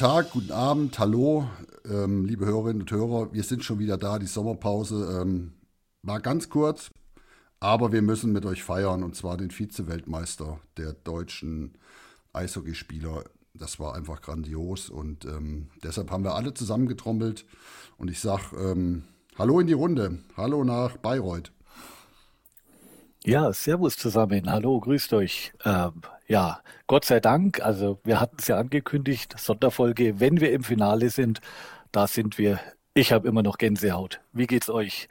Tag, guten Abend, hallo, ähm, liebe Hörerinnen und Hörer. Wir sind schon wieder da. Die Sommerpause ähm, war ganz kurz, aber wir müssen mit euch feiern und zwar den Vize-Weltmeister der deutschen Eishockeyspieler. Das war einfach grandios und ähm, deshalb haben wir alle zusammengetrommelt und ich sage ähm, Hallo in die Runde, hallo nach Bayreuth. Ja, servus zusammen. Hallo, grüßt euch. Ähm, ja, Gott sei Dank, also wir hatten es ja angekündigt, Sonderfolge, wenn wir im Finale sind, da sind wir. Ich habe immer noch Gänsehaut. Wie geht's euch?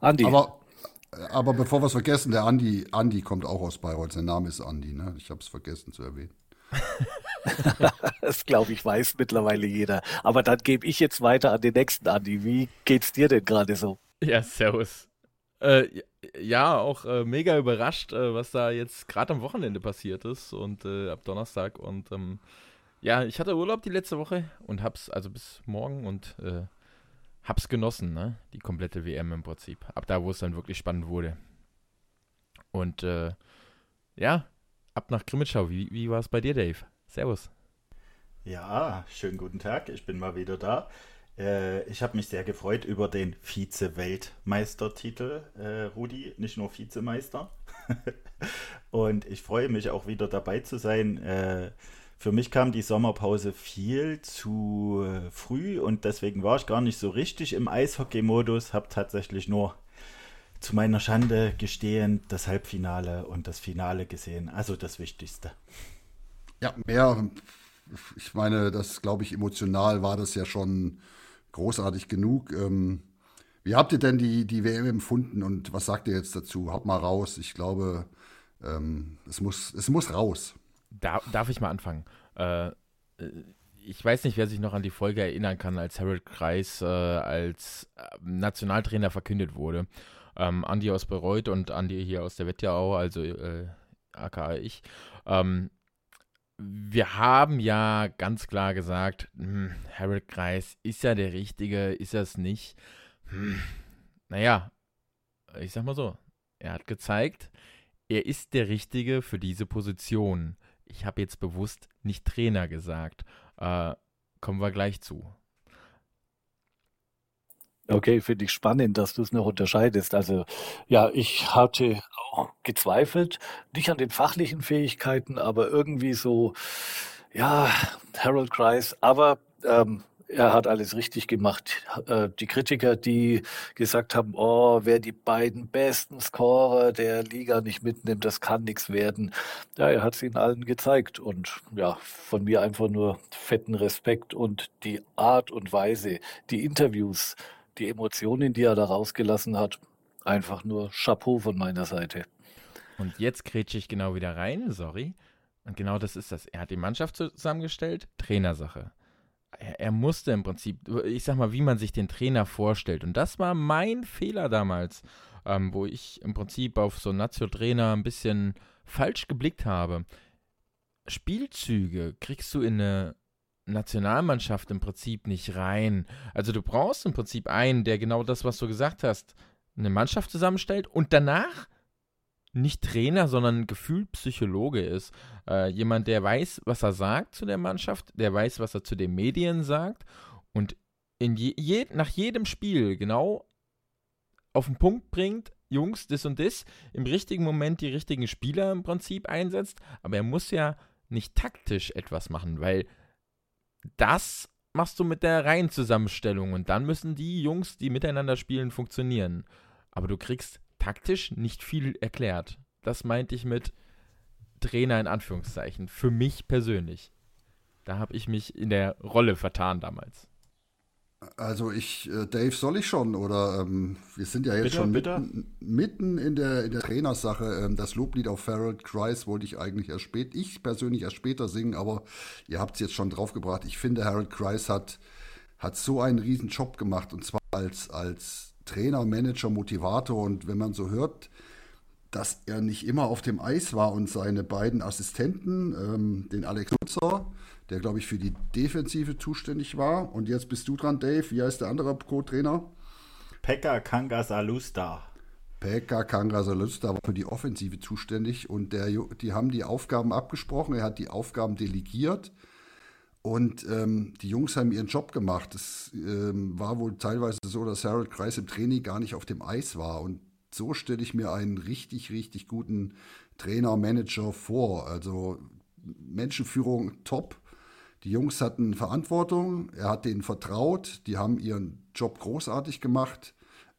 Andi. Aber, aber bevor wir es vergessen, der Andi, Andi kommt auch aus Bayreuth. Sein Name ist Andi, ne? Ich habe es vergessen zu erwähnen. das glaube ich weiß mittlerweile jeder. Aber dann gebe ich jetzt weiter an den nächsten Andi. Wie geht's dir denn gerade so? Ja, servus. Äh, ja, auch äh, mega überrascht, äh, was da jetzt gerade am Wochenende passiert ist und äh, ab Donnerstag. Und ähm, ja, ich hatte Urlaub die letzte Woche und hab's, also bis morgen und äh, hab's genossen, ne? Die komplette WM im Prinzip. Ab da, wo es dann wirklich spannend wurde. Und äh, ja, ab nach Grimmitschau. Wie, wie war es bei dir, Dave? Servus. Ja, schönen guten Tag. Ich bin mal wieder da. Äh, ich habe mich sehr gefreut über den Vize-Weltmeistertitel, äh, Rudi, nicht nur Vizemeister. und ich freue mich auch wieder dabei zu sein. Äh, für mich kam die Sommerpause viel zu früh und deswegen war ich gar nicht so richtig im Eishockey-Modus, habe tatsächlich nur zu meiner Schande gestehen das Halbfinale und das Finale gesehen. Also das Wichtigste. Ja, mehr, ich meine, das glaube ich, emotional war das ja schon großartig genug. Ähm, wie habt ihr denn die, die WM empfunden und was sagt ihr jetzt dazu? Haut mal raus. Ich glaube, ähm, es, muss, es muss raus. Darf, darf ich mal anfangen? Äh, ich weiß nicht, wer sich noch an die Folge erinnern kann, als Harold Kreis äh, als äh, Nationaltrainer verkündet wurde. Ähm, Andi aus Bayreuth und Andi hier aus der Wetterau, also äh, aka ich. Ähm, wir haben ja ganz klar gesagt, hm, Harold Kreis, ist ja der Richtige, ist er es nicht? Hm, naja, ich sag mal so, er hat gezeigt, er ist der Richtige für diese Position. Ich habe jetzt bewusst nicht Trainer gesagt. Äh, kommen wir gleich zu. Okay, finde ich spannend, dass du es noch unterscheidest. Also ja, ich hatte auch gezweifelt, nicht an den fachlichen Fähigkeiten, aber irgendwie so, ja, Harold Kreis, aber ähm, er hat alles richtig gemacht. Äh, die Kritiker, die gesagt haben, oh, wer die beiden besten Scorer der Liga nicht mitnimmt, das kann nichts werden. Ja, er hat es ihnen allen gezeigt und ja, von mir einfach nur fetten Respekt und die Art und Weise, die Interviews, die Emotionen, die er da rausgelassen hat, einfach nur Chapeau von meiner Seite. Und jetzt kretsche ich genau wieder rein, sorry. Und genau das ist das. Er hat die Mannschaft zusammengestellt, Trainersache. Er, er, musste im Prinzip, ich sag mal, wie man sich den Trainer vorstellt. Und das war mein Fehler damals, ähm, wo ich im Prinzip auf so Nazio-Trainer ein bisschen falsch geblickt habe. Spielzüge kriegst du in eine Nationalmannschaft im Prinzip nicht rein. Also du brauchst im Prinzip einen, der genau das, was du gesagt hast, eine Mannschaft zusammenstellt und danach nicht Trainer, sondern gefühlt Psychologe ist. Äh, jemand, der weiß, was er sagt zu der Mannschaft, der weiß, was er zu den Medien sagt und in je, je, nach jedem Spiel genau auf den Punkt bringt, Jungs, das und das, im richtigen Moment die richtigen Spieler im Prinzip einsetzt, aber er muss ja nicht taktisch etwas machen, weil das machst du mit der Reihenzusammenstellung und dann müssen die Jungs, die miteinander spielen, funktionieren. Aber du kriegst taktisch nicht viel erklärt. Das meinte ich mit Trainer in Anführungszeichen. Für mich persönlich. Da habe ich mich in der Rolle vertan damals. Also ich, äh, Dave, soll ich schon? Oder ähm, wir sind ja jetzt bitte, schon? Mitten, mitten, in der, in der Trainersache. Ähm, das Loblied auf Farrell Christ wollte ich eigentlich erst spät, ich persönlich erst später singen, aber ihr habt es jetzt schon draufgebracht. Ich finde, Harold Christ hat, hat so einen riesen Job gemacht und zwar als, als Trainer, Manager, Motivator und wenn man so hört, dass er nicht immer auf dem Eis war und seine beiden Assistenten, ähm, den Alex Nutzer, der, glaube ich, für die Defensive zuständig war. Und jetzt bist du dran, Dave. Wie heißt der andere Co-Trainer? Pekka Kangasalusta. Pekka Kangasalusta war für die Offensive zuständig und der, die haben die Aufgaben abgesprochen. Er hat die Aufgaben delegiert. Und ähm, die Jungs haben ihren Job gemacht. Es ähm, war wohl teilweise so, dass Harold Kreis im Training gar nicht auf dem Eis war. Und so stelle ich mir einen richtig, richtig guten Trainer, Manager vor. Also Menschenführung top. Die Jungs hatten Verantwortung, er hat denen vertraut, die haben ihren Job großartig gemacht.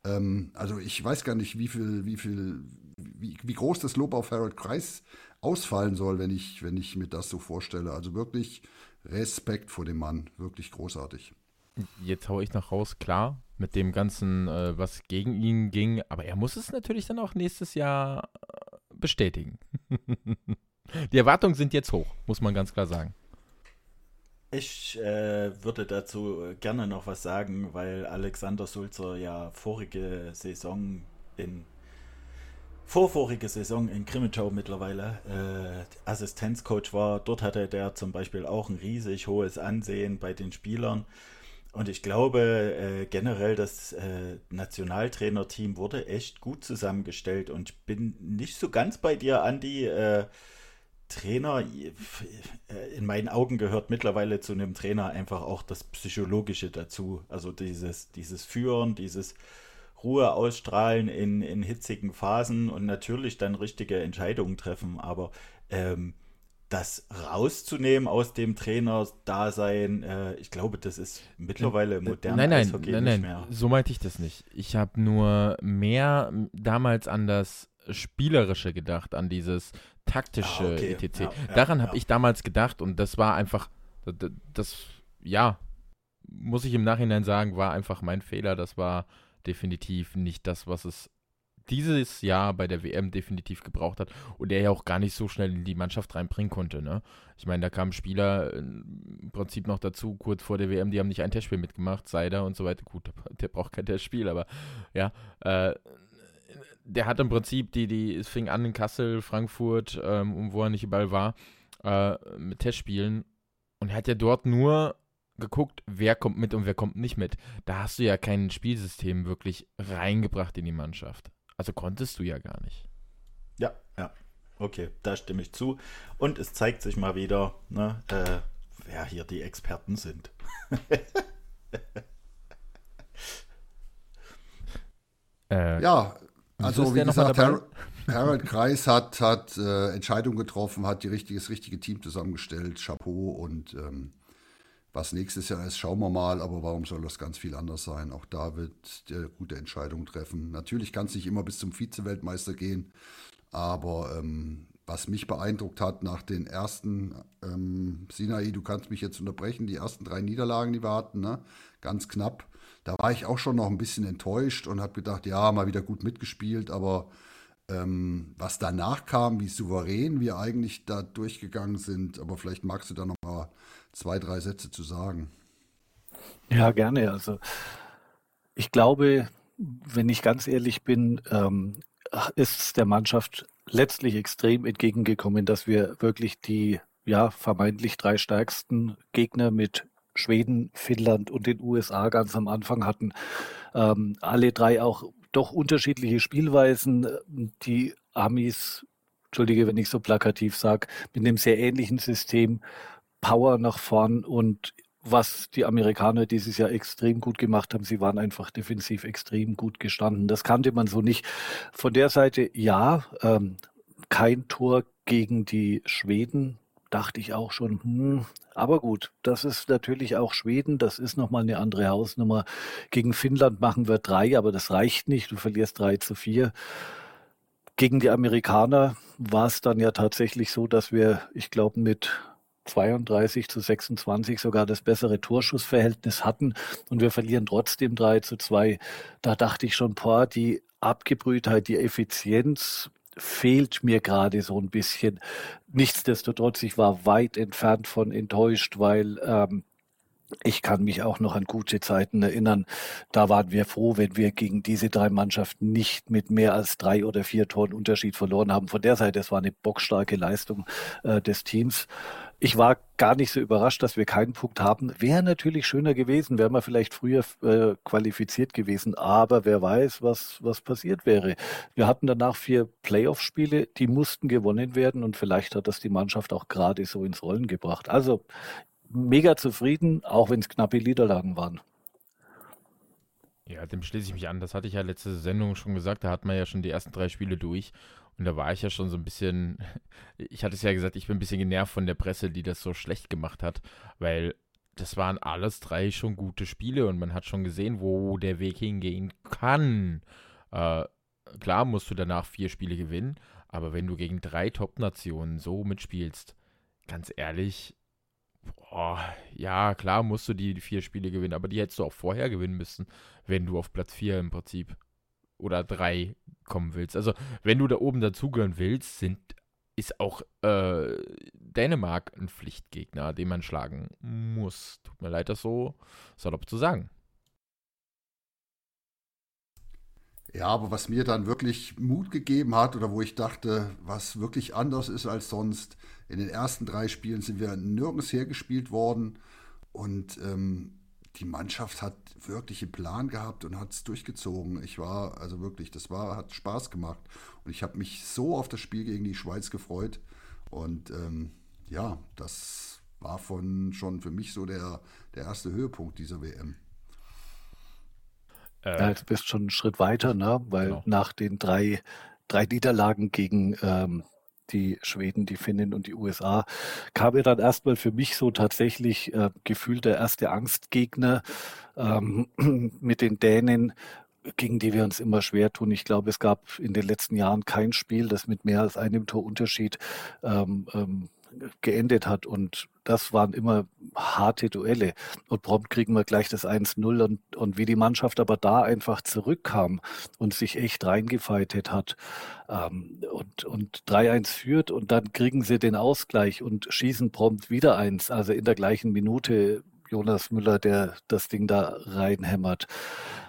Ähm, also ich weiß gar nicht, wie viel, wie viel, wie, wie groß das Lob auf Harold Kreis ausfallen soll, wenn ich, wenn ich mir das so vorstelle. Also wirklich Respekt vor dem Mann, wirklich großartig. Jetzt haue ich noch raus, klar, mit dem Ganzen, äh, was gegen ihn ging, aber er muss es natürlich dann auch nächstes Jahr äh, bestätigen. Die Erwartungen sind jetzt hoch, muss man ganz klar sagen. Ich äh, würde dazu gerne noch was sagen, weil Alexander Sulzer ja vorige Saison in vorvorige Saison in Krimitschau mittlerweile äh, Assistenzcoach war. Dort hatte der zum Beispiel auch ein riesig hohes Ansehen bei den Spielern. Und ich glaube äh, generell, das äh, Nationaltrainerteam wurde echt gut zusammengestellt. Und ich bin nicht so ganz bei dir, Andi. Äh, Trainer, äh, in meinen Augen gehört mittlerweile zu einem Trainer einfach auch das Psychologische dazu. Also dieses, dieses Führen, dieses Ruhe ausstrahlen in, in hitzigen Phasen und natürlich dann richtige Entscheidungen treffen. Aber ähm, das rauszunehmen aus dem Trainer-Dasein, äh, ich glaube, das ist mittlerweile modern. Nein, nein, nein, nein, nein, so meinte ich das nicht. Ich habe nur mehr damals an das Spielerische gedacht, an dieses taktische ah, okay. etc. Ja, Daran ja, habe ja. ich damals gedacht und das war einfach, das, das, ja, muss ich im Nachhinein sagen, war einfach mein Fehler. Das war definitiv nicht das, was es dieses Jahr bei der WM definitiv gebraucht hat und der ja auch gar nicht so schnell in die Mannschaft reinbringen konnte. Ne? Ich meine, da kamen Spieler im Prinzip noch dazu, kurz vor der WM, die haben nicht ein Testspiel mitgemacht, Seider und so weiter. Gut, der braucht kein Testspiel, aber ja, äh, der hat im Prinzip die, die, es fing an in Kassel, Frankfurt ähm, wo er nicht überall war, äh, mit Testspielen. Und er hat ja dort nur geguckt, wer kommt mit und wer kommt nicht mit. Da hast du ja kein Spielsystem wirklich reingebracht in die Mannschaft. Also konntest du ja gar nicht. Ja, ja. Okay, da stimme ich zu. Und es zeigt sich mal wieder, ne, äh, wer hier die Experten sind. äh, ja, also wie gesagt, Har Harold Kreis hat, hat äh, Entscheidungen getroffen, hat die richtige, das richtige Team zusammengestellt, Chapeau und ähm, was nächstes Jahr ist, schauen wir mal, aber warum soll das ganz viel anders sein? Auch da wird der gute Entscheidungen treffen. Natürlich kann es nicht immer bis zum Vize-Weltmeister gehen, aber ähm, was mich beeindruckt hat nach den ersten, ähm, Sinai, du kannst mich jetzt unterbrechen, die ersten drei Niederlagen, die wir hatten, ne? ganz knapp da war ich auch schon noch ein bisschen enttäuscht und habe gedacht, ja, mal wieder gut mitgespielt, aber ähm, was danach kam, wie souverän wir eigentlich da durchgegangen sind, aber vielleicht magst du da noch mal zwei, drei Sätze zu sagen. Ja, gerne. Also ich glaube, wenn ich ganz ehrlich bin, ähm, ist es der Mannschaft letztlich extrem entgegengekommen, dass wir wirklich die ja vermeintlich drei stärksten Gegner mit Schweden, Finnland und den USA ganz am Anfang hatten. Ähm, alle drei auch doch unterschiedliche Spielweisen. Die Amis, entschuldige, wenn ich so plakativ sage, mit einem sehr ähnlichen System, Power nach vorn und was die Amerikaner dieses Jahr extrem gut gemacht haben. Sie waren einfach defensiv extrem gut gestanden. Das kannte man so nicht. Von der Seite ja, ähm, kein Tor gegen die Schweden dachte ich auch schon, hm, aber gut, das ist natürlich auch Schweden, das ist nochmal eine andere Hausnummer. Gegen Finnland machen wir drei, aber das reicht nicht, du verlierst drei zu vier. Gegen die Amerikaner war es dann ja tatsächlich so, dass wir, ich glaube, mit 32 zu 26 sogar das bessere Torschussverhältnis hatten und wir verlieren trotzdem 3 zu 2. Da dachte ich schon, boah, die Abgebrühtheit, die Effizienz fehlt mir gerade so ein bisschen. Nichtsdestotrotz, ich war weit entfernt von enttäuscht, weil ähm, ich kann mich auch noch an gute Zeiten erinnern. Da waren wir froh, wenn wir gegen diese drei Mannschaften nicht mit mehr als drei oder vier Toren Unterschied verloren haben. Von der Seite, es war eine bockstarke Leistung äh, des Teams. Ich war gar nicht so überrascht, dass wir keinen Punkt haben. Wäre natürlich schöner gewesen, wären wir vielleicht früher äh, qualifiziert gewesen. Aber wer weiß, was, was passiert wäre. Wir hatten danach vier Playoff-Spiele, die mussten gewonnen werden und vielleicht hat das die Mannschaft auch gerade so ins Rollen gebracht. Also mega zufrieden, auch wenn es knappe Niederlagen waren. Ja, dem schließe ich mich an. Das hatte ich ja letzte Sendung schon gesagt. Da hat man ja schon die ersten drei Spiele durch. Und da war ich ja schon so ein bisschen, ich hatte es ja gesagt, ich bin ein bisschen genervt von der Presse, die das so schlecht gemacht hat, weil das waren alles drei schon gute Spiele und man hat schon gesehen, wo der Weg hingehen kann. Äh, klar musst du danach vier Spiele gewinnen, aber wenn du gegen drei Top-Nationen so mitspielst, ganz ehrlich, boah, ja, klar musst du die vier Spiele gewinnen, aber die hättest du auch vorher gewinnen müssen, wenn du auf Platz vier im Prinzip oder drei kommen willst. Also, wenn du da oben dazugehören willst, sind, ist auch äh, Dänemark ein Pflichtgegner, den man schlagen muss. Tut mir leid, das so salopp zu sagen. Ja, aber was mir dann wirklich Mut gegeben hat oder wo ich dachte, was wirklich anders ist als sonst, in den ersten drei Spielen sind wir nirgends hergespielt worden und ähm, die Mannschaft hat wirklich einen Plan gehabt und hat es durchgezogen. Ich war, also wirklich, das war, hat Spaß gemacht und ich habe mich so auf das Spiel gegen die Schweiz gefreut und ähm, ja, das war von schon für mich so der, der erste Höhepunkt dieser WM. Äh, ja, du bist schon einen Schritt weiter, ne? weil genau. nach den drei, drei Niederlagen gegen ähm, die Schweden, die Finnen und die USA, kam ja dann erstmal für mich so tatsächlich äh, gefühlt der erste Angstgegner ähm, mit den Dänen, gegen die wir uns immer schwer tun. Ich glaube, es gab in den letzten Jahren kein Spiel, das mit mehr als einem Torunterschied ähm, ähm, geendet hat. Und das waren immer harte Duelle. Und prompt kriegen wir gleich das 1-0. Und, und wie die Mannschaft aber da einfach zurückkam und sich echt reingefeitet hat ähm, und, und 3-1 führt und dann kriegen sie den Ausgleich und schießen prompt wieder eins. Also in der gleichen Minute Jonas Müller, der das Ding da reinhämmert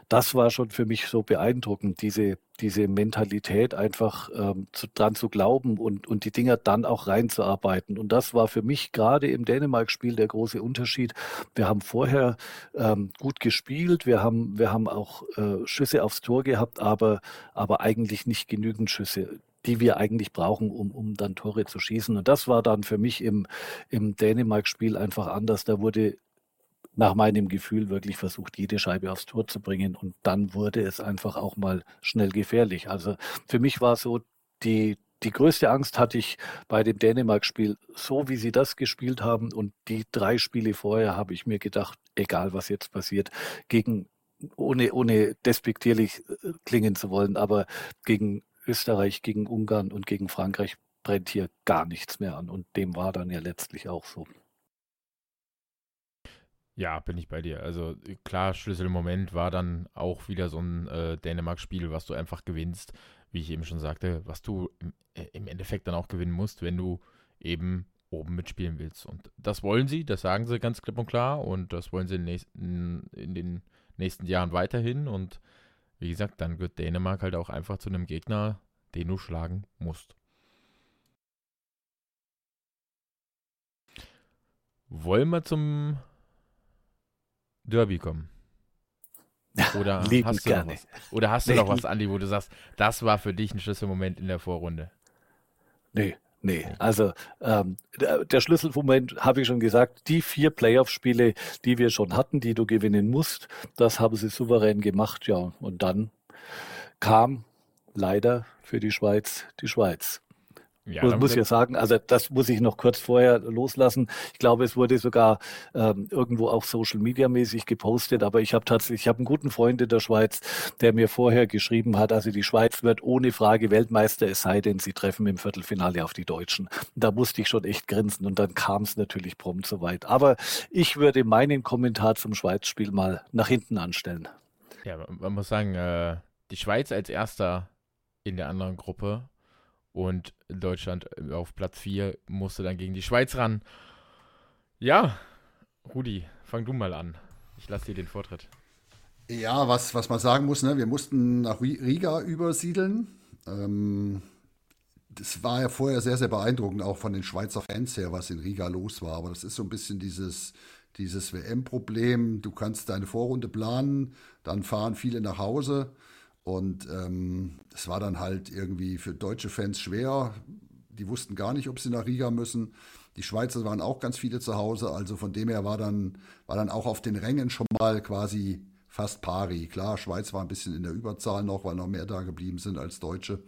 das war schon für mich so beeindruckend, diese, diese Mentalität einfach ähm, zu, dran zu glauben und, und die Dinger dann auch reinzuarbeiten. Und das war für mich gerade im Dänemark-Spiel der große Unterschied. Wir haben vorher ähm, gut gespielt, wir haben, wir haben auch äh, Schüsse aufs Tor gehabt, aber, aber eigentlich nicht genügend Schüsse die wir eigentlich brauchen, um, um dann Tore zu schießen. Und das war dann für mich im, im Dänemark-Spiel einfach anders. Da wurde nach meinem Gefühl wirklich versucht, jede Scheibe aufs Tor zu bringen. Und dann wurde es einfach auch mal schnell gefährlich. Also für mich war so die, die größte Angst hatte ich bei dem Dänemark-Spiel, so wie sie das gespielt haben. Und die drei Spiele vorher habe ich mir gedacht, egal was jetzt passiert, gegen, ohne, ohne despektierlich äh, klingen zu wollen, aber gegen Österreich, gegen Ungarn und gegen Frankreich brennt hier gar nichts mehr an. Und dem war dann ja letztlich auch so. Ja, bin ich bei dir. Also klar, Schlüsselmoment war dann auch wieder so ein äh, Dänemark-Spiel, was du einfach gewinnst, wie ich eben schon sagte, was du im, äh, im, Endeffekt dann auch gewinnen musst, wenn du eben oben mitspielen willst. Und das wollen sie, das sagen sie ganz klipp und klar und das wollen sie in, nächsten, in den nächsten Jahren weiterhin. Und wie gesagt, dann wird Dänemark halt auch einfach zu einem Gegner, den du schlagen musst. Wollen wir zum Derby kommen? Oder hast du noch was, oder hast du noch was, Andi, wo du sagst, das war für dich ein Schlüsselmoment in der Vorrunde? Nee, nee. Also ähm, der, der, Schlüsselmoment habe ich schon gesagt, die vier Playoff-Spiele, die wir schon hatten, die du gewinnen musst, das haben sie souverän gemacht, ja. Und dann kam leider für die Schweiz die Schweiz. Ja, muss, muss ja sagen, also das muss ich noch kurz vorher loslassen. Ich glaube, es wurde sogar ähm, irgendwo auch Social Media mäßig gepostet, aber ich habe tatsächlich, ich habe einen guten Freund in der Schweiz, der mir vorher geschrieben hat, also die Schweiz wird ohne Frage Weltmeister, es sei denn, sie treffen im Viertelfinale auf die Deutschen. Da musste ich schon echt grinsen und dann kam es natürlich prompt so weit. Aber ich würde meinen Kommentar zum Schweiz-Spiel mal nach hinten anstellen. Ja, man muss sagen, äh, die Schweiz als erster in der anderen Gruppe und Deutschland äh, auf Platz 4 musste dann gegen die Schweiz ran. Ja, Rudi, fang du mal an. Ich lasse dir den Vortritt. Ja, was, was man sagen muss, ne, wir mussten nach Riga übersiedeln. Ähm, das war ja vorher sehr, sehr beeindruckend, auch von den Schweizer Fans her, was in Riga los war. Aber das ist so ein bisschen dieses, dieses WM-Problem. Du kannst deine Vorrunde planen, dann fahren viele nach Hause und ähm, es war dann halt irgendwie für deutsche Fans schwer. die wussten gar nicht, ob sie nach Riga müssen. Die Schweizer waren auch ganz viele zu Hause, also von dem her war dann, war dann auch auf den Rängen schon mal quasi fast pari. Klar, Schweiz war ein bisschen in der Überzahl noch, weil noch mehr da geblieben sind als Deutsche,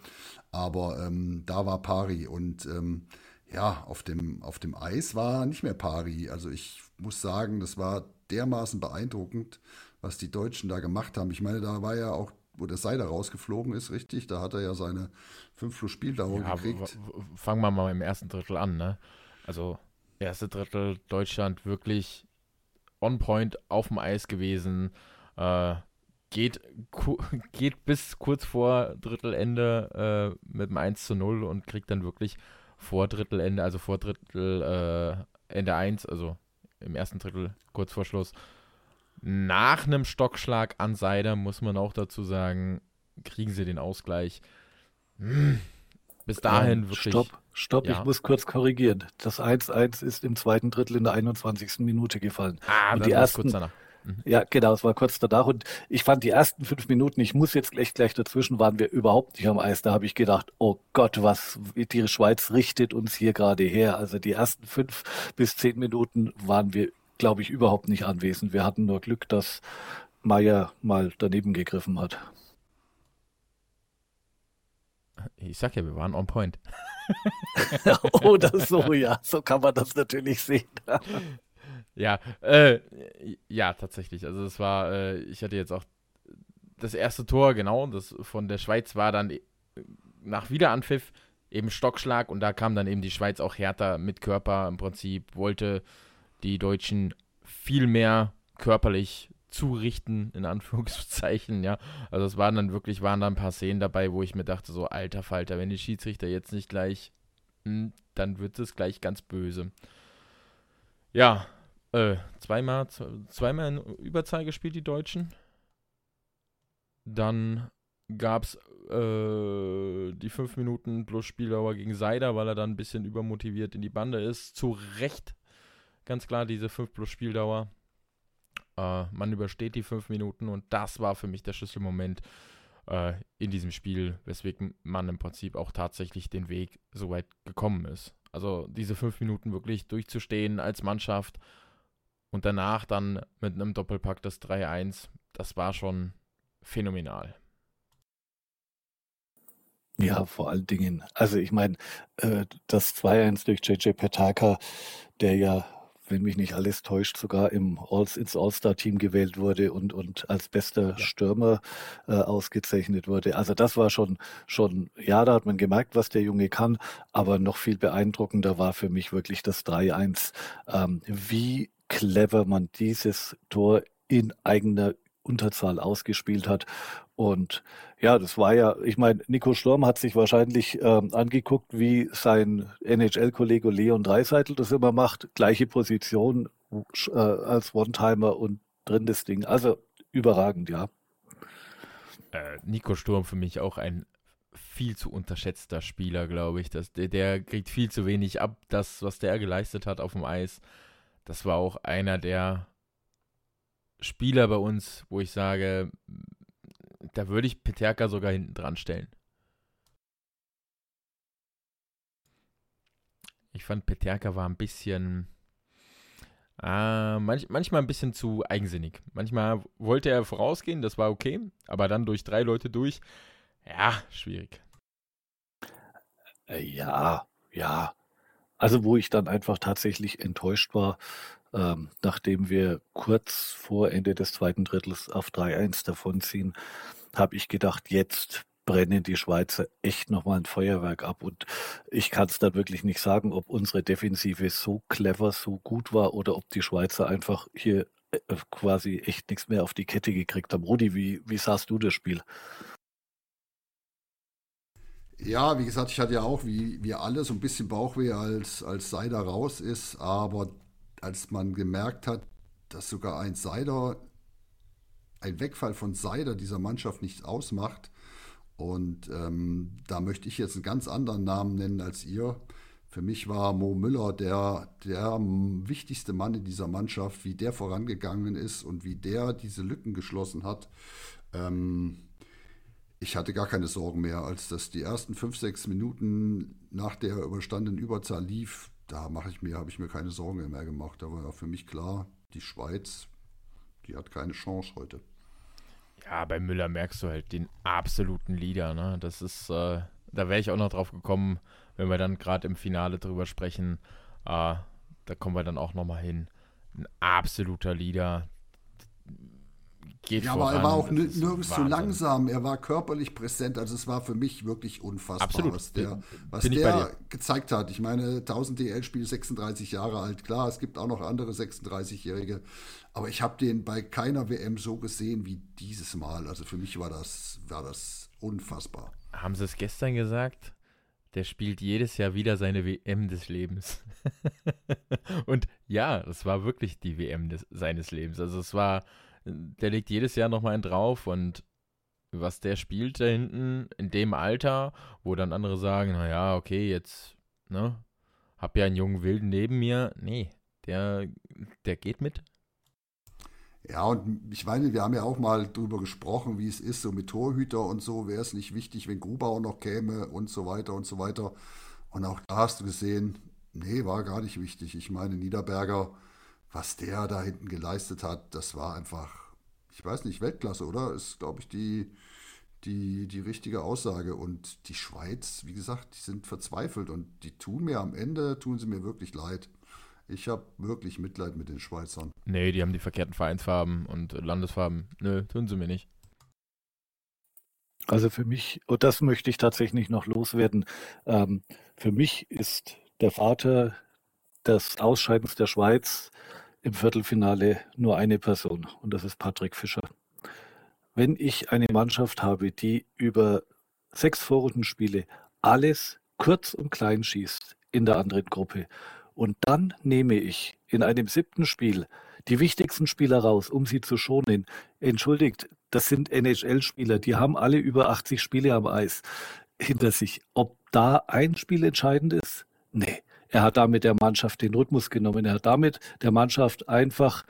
aber ähm, da war pari und ähm, ja, auf dem, auf dem Eis war nicht mehr pari. Also ich muss sagen, das war dermaßen beeindruckend, was die Deutschen da gemacht haben. Ich meine, da war ja auch wo der Seider rausgeflogen ist, richtig? Da hat er ja seine 5 plus Spieldauer ja, gekriegt. Fangen wir mal im ersten Drittel an, ne? Also, erste Drittel Deutschland wirklich on point auf dem Eis gewesen. Äh, geht, geht bis kurz vor Drittelende äh, mit dem 1 zu 0 und kriegt dann wirklich vor Drittelende, also vor Drittel äh, Ende 1, also im ersten Drittel kurz vor Schluss, nach einem Stockschlag an Seider, muss man auch dazu sagen, kriegen sie den Ausgleich. Hm. Bis dahin ähm, wirklich. Stopp, stopp, ja. ich muss kurz korrigieren. Das 1-1 ist im zweiten Drittel in der 21. Minute gefallen. Ah, und die ersten, kurz danach. Mhm. Ja, genau, es war kurz danach. Und ich fand die ersten fünf Minuten, ich muss jetzt gleich, gleich dazwischen, waren wir überhaupt nicht am Eis. Da habe ich gedacht, oh Gott, was die Schweiz richtet uns hier gerade her. Also die ersten fünf bis zehn Minuten waren wir glaube ich, überhaupt nicht anwesend. Wir hatten nur Glück, dass Meier mal daneben gegriffen hat. Ich sag ja, wir waren on point. Oder so, ja. So kann man das natürlich sehen. ja, äh, ja, tatsächlich. Also es war, äh, ich hatte jetzt auch das erste Tor, genau, das von der Schweiz war dann äh, nach Wiederanpfiff eben Stockschlag und da kam dann eben die Schweiz auch härter mit Körper im Prinzip, wollte die Deutschen viel mehr körperlich zurichten, in Anführungszeichen, ja. Also es waren dann wirklich, waren da ein paar Szenen dabei, wo ich mir dachte, so, alter Falter, wenn die Schiedsrichter jetzt nicht gleich, mh, hm, dann wird es gleich ganz böse. Ja, äh, zweimal, zweimal in Überzahl gespielt, die Deutschen. Dann gab es äh, die fünf Minuten plus Spieldauer gegen Seider, weil er dann ein bisschen übermotiviert in die Bande ist. Zu Recht Ganz klar, diese 5 plus Spieldauer. Äh, man übersteht die 5 Minuten und das war für mich der Schlüsselmoment äh, in diesem Spiel, weswegen man im Prinzip auch tatsächlich den Weg so weit gekommen ist. Also diese 5 Minuten wirklich durchzustehen als Mannschaft und danach dann mit einem Doppelpack das 3-1, das war schon phänomenal. Ja, vor allen Dingen. Also ich meine, äh, das 2-1 durch JJ Petaka, der ja wenn mich nicht alles täuscht, sogar im All, ins All-Star-Team gewählt wurde und, und als bester ja. Stürmer äh, ausgezeichnet wurde. Also das war schon, schon, ja, da hat man gemerkt, was der Junge kann, aber noch viel beeindruckender war für mich wirklich das 3-1. Ähm, wie clever man dieses Tor in eigener Unterzahl ausgespielt hat. Und ja, das war ja, ich meine, Nico Sturm hat sich wahrscheinlich ähm, angeguckt, wie sein NHL-Kollege Leon Dreiseitel das immer macht. Gleiche Position äh, als One-Timer und drin das Ding. Also überragend, ja. Äh, Nico Sturm für mich auch ein viel zu unterschätzter Spieler, glaube ich. Das, der, der kriegt viel zu wenig ab, das, was der geleistet hat auf dem Eis. Das war auch einer der Spieler bei uns, wo ich sage, da würde ich Peterka sogar hinten dran stellen. Ich fand Peterka war ein bisschen, äh, manch, manchmal ein bisschen zu eigensinnig. Manchmal wollte er vorausgehen, das war okay, aber dann durch drei Leute durch, ja, schwierig. Äh, ja, ja. Also wo ich dann einfach tatsächlich enttäuscht war, ähm, nachdem wir kurz vor Ende des zweiten Drittels auf 3-1 davonziehen, habe ich gedacht, jetzt brennen die Schweizer echt nochmal ein Feuerwerk ab. Und ich kann es da wirklich nicht sagen, ob unsere Defensive so clever, so gut war oder ob die Schweizer einfach hier äh, quasi echt nichts mehr auf die Kette gekriegt haben. Rudi, wie, wie sahst du das Spiel? Ja, wie gesagt, ich hatte ja auch, wie wir alle, so ein bisschen Bauchweh, als, als Seider raus ist. Aber als man gemerkt hat, dass sogar ein Seider, ein Wegfall von Seider dieser Mannschaft nichts ausmacht. Und ähm, da möchte ich jetzt einen ganz anderen Namen nennen als ihr. Für mich war Mo Müller der, der wichtigste Mann in dieser Mannschaft, wie der vorangegangen ist und wie der diese Lücken geschlossen hat. Ähm, ich hatte gar keine Sorgen mehr, als das die ersten fünf, sechs Minuten nach der überstandenen Überzahl lief. Da mache ich mir, habe ich mir keine Sorgen mehr gemacht. Da war ja für mich klar, die Schweiz, die hat keine Chance heute. Ja, bei Müller merkst du halt den absoluten Leader. Ne? Das ist, äh, da wäre ich auch noch drauf gekommen, wenn wir dann gerade im Finale drüber sprechen. Äh, da kommen wir dann auch nochmal hin. Ein absoluter Leader geht Ja, voran. aber er war auch nirgends zu langsam. Er war körperlich präsent. Also es war für mich wirklich unfassbar, Absolut. was der, was der gezeigt hat. Ich meine, 1000 DL-Spiel, 36 Jahre alt. Klar, es gibt auch noch andere 36-Jährige. Aber ich habe den bei keiner WM so gesehen wie dieses Mal. Also für mich war das, war das unfassbar. Haben Sie es gestern gesagt? Der spielt jedes Jahr wieder seine WM des Lebens. Und ja, es war wirklich die WM des, seines Lebens. Also es war der legt jedes Jahr nochmal einen drauf und was der spielt da hinten in dem Alter, wo dann andere sagen, naja, okay, jetzt, ne, hab ja einen jungen Wilden neben mir. Nee, der, der geht mit. Ja, und ich meine, wir haben ja auch mal drüber gesprochen, wie es ist, so mit Torhüter und so, wäre es nicht wichtig, wenn Grubauer noch käme und so weiter und so weiter. Und auch da hast du gesehen, nee, war gar nicht wichtig. Ich meine, Niederberger was der da hinten geleistet hat, das war einfach, ich weiß nicht, Weltklasse, oder? Ist, glaube ich, die, die, die richtige Aussage. Und die Schweiz, wie gesagt, die sind verzweifelt und die tun mir am Ende, tun sie mir wirklich leid. Ich habe wirklich Mitleid mit den Schweizern. Nee, die haben die verkehrten Vereinsfarben und Landesfarben. Nö, tun sie mir nicht. Also für mich, und das möchte ich tatsächlich noch loswerden, ähm, für mich ist der Vater des Ausscheidens der Schweiz im Viertelfinale nur eine Person und das ist Patrick Fischer. Wenn ich eine Mannschaft habe, die über sechs Vorrundenspiele alles kurz und klein schießt in der anderen Gruppe und dann nehme ich in einem siebten Spiel die wichtigsten Spieler raus, um sie zu schonen. Entschuldigt, das sind NHL-Spieler, die haben alle über 80 Spiele am Eis hinter sich. Ob da ein Spiel entscheidend ist? Nee. Er hat damit der Mannschaft den Rhythmus genommen. Er hat damit der Mannschaft einfach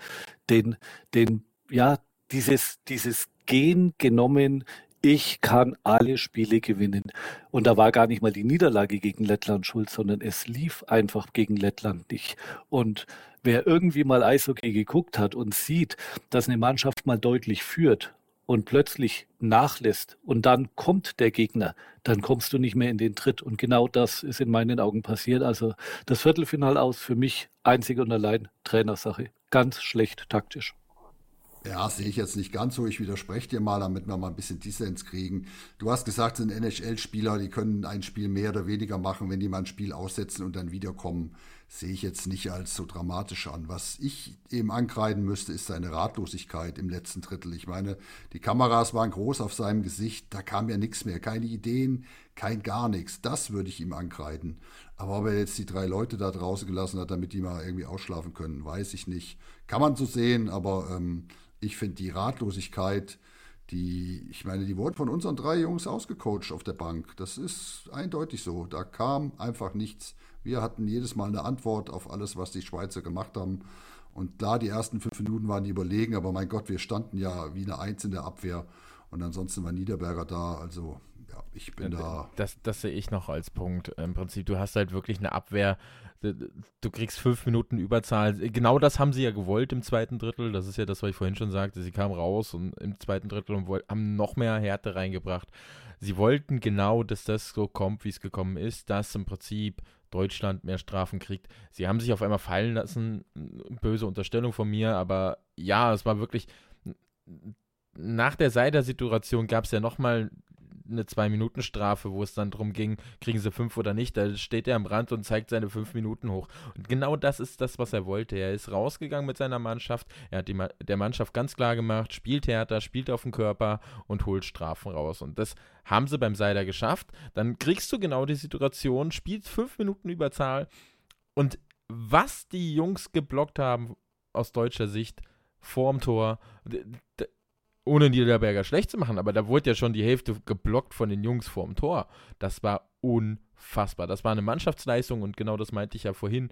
den, den, ja, dieses, dieses Gen genommen, ich kann alle Spiele gewinnen. Und da war gar nicht mal die Niederlage gegen Lettland schuld, sondern es lief einfach gegen Lettland nicht. Und wer irgendwie mal Eishockey geguckt hat und sieht, dass eine Mannschaft mal deutlich führt und plötzlich nachlässt und dann kommt der Gegner, dann kommst du nicht mehr in den Tritt. Und genau das ist in meinen Augen passiert. Also das Viertelfinal aus für mich einzig und allein Trainersache. Ganz schlecht taktisch. Ja, sehe ich jetzt nicht ganz so. Ich widerspreche dir mal, damit wir mal ein bisschen Dissens kriegen. Du hast gesagt, sind NHL-Spieler, die können ein Spiel mehr oder weniger machen, wenn die mal ein Spiel aussetzen und dann wiederkommen sehe ich jetzt nicht als so dramatisch an. Was ich eben ankreiden müsste, ist seine Ratlosigkeit im letzten Drittel. Ich meine, die Kameras waren groß auf seinem Gesicht, da kam ja nichts mehr, keine Ideen, kein gar nichts. Das würde ich ihm ankreiden. Aber ob er jetzt die drei Leute da draußen gelassen hat, damit die mal irgendwie ausschlafen können, weiß ich nicht. Kann man so sehen, aber ähm, ich finde die Ratlosigkeit, die, ich meine, die wurden von unseren drei Jungs ausgecoacht auf der Bank. Das ist eindeutig so. Da kam einfach nichts. Wir hatten jedes Mal eine Antwort auf alles, was die Schweizer gemacht haben. Und klar, die ersten fünf Minuten waren die überlegen, aber mein Gott, wir standen ja wie eine Eins in der Abwehr. Und ansonsten war Niederberger da. Also, ja, ich bin da. Das, das sehe ich noch als Punkt. Im Prinzip, du hast halt wirklich eine Abwehr. Du kriegst fünf Minuten Überzahl. Genau das haben sie ja gewollt im zweiten Drittel. Das ist ja das, was ich vorhin schon sagte. Sie kamen raus und im zweiten Drittel und haben noch mehr Härte reingebracht. Sie wollten genau, dass das so kommt, wie es gekommen ist, dass im Prinzip Deutschland mehr Strafen kriegt. Sie haben sich auf einmal fallen lassen, böse Unterstellung von mir, aber ja, es war wirklich. Nach der Seider-Situation gab es ja nochmal eine Zwei-Minuten-Strafe, wo es dann darum ging, kriegen sie fünf oder nicht. Da steht er am Rand und zeigt seine fünf Minuten hoch. Und genau das ist das, was er wollte. Er ist rausgegangen mit seiner Mannschaft. Er hat die, der Mannschaft ganz klar gemacht, spielt härter, spielt auf den Körper und holt Strafen raus. Und das haben sie beim Seider geschafft. Dann kriegst du genau die Situation, spielst fünf Minuten Überzahl. Und was die Jungs geblockt haben aus deutscher Sicht vorm Tor, ohne Niederberger schlecht zu machen, aber da wurde ja schon die Hälfte geblockt von den Jungs vorm Tor. Das war unfassbar. Das war eine Mannschaftsleistung und genau das meinte ich ja vorhin.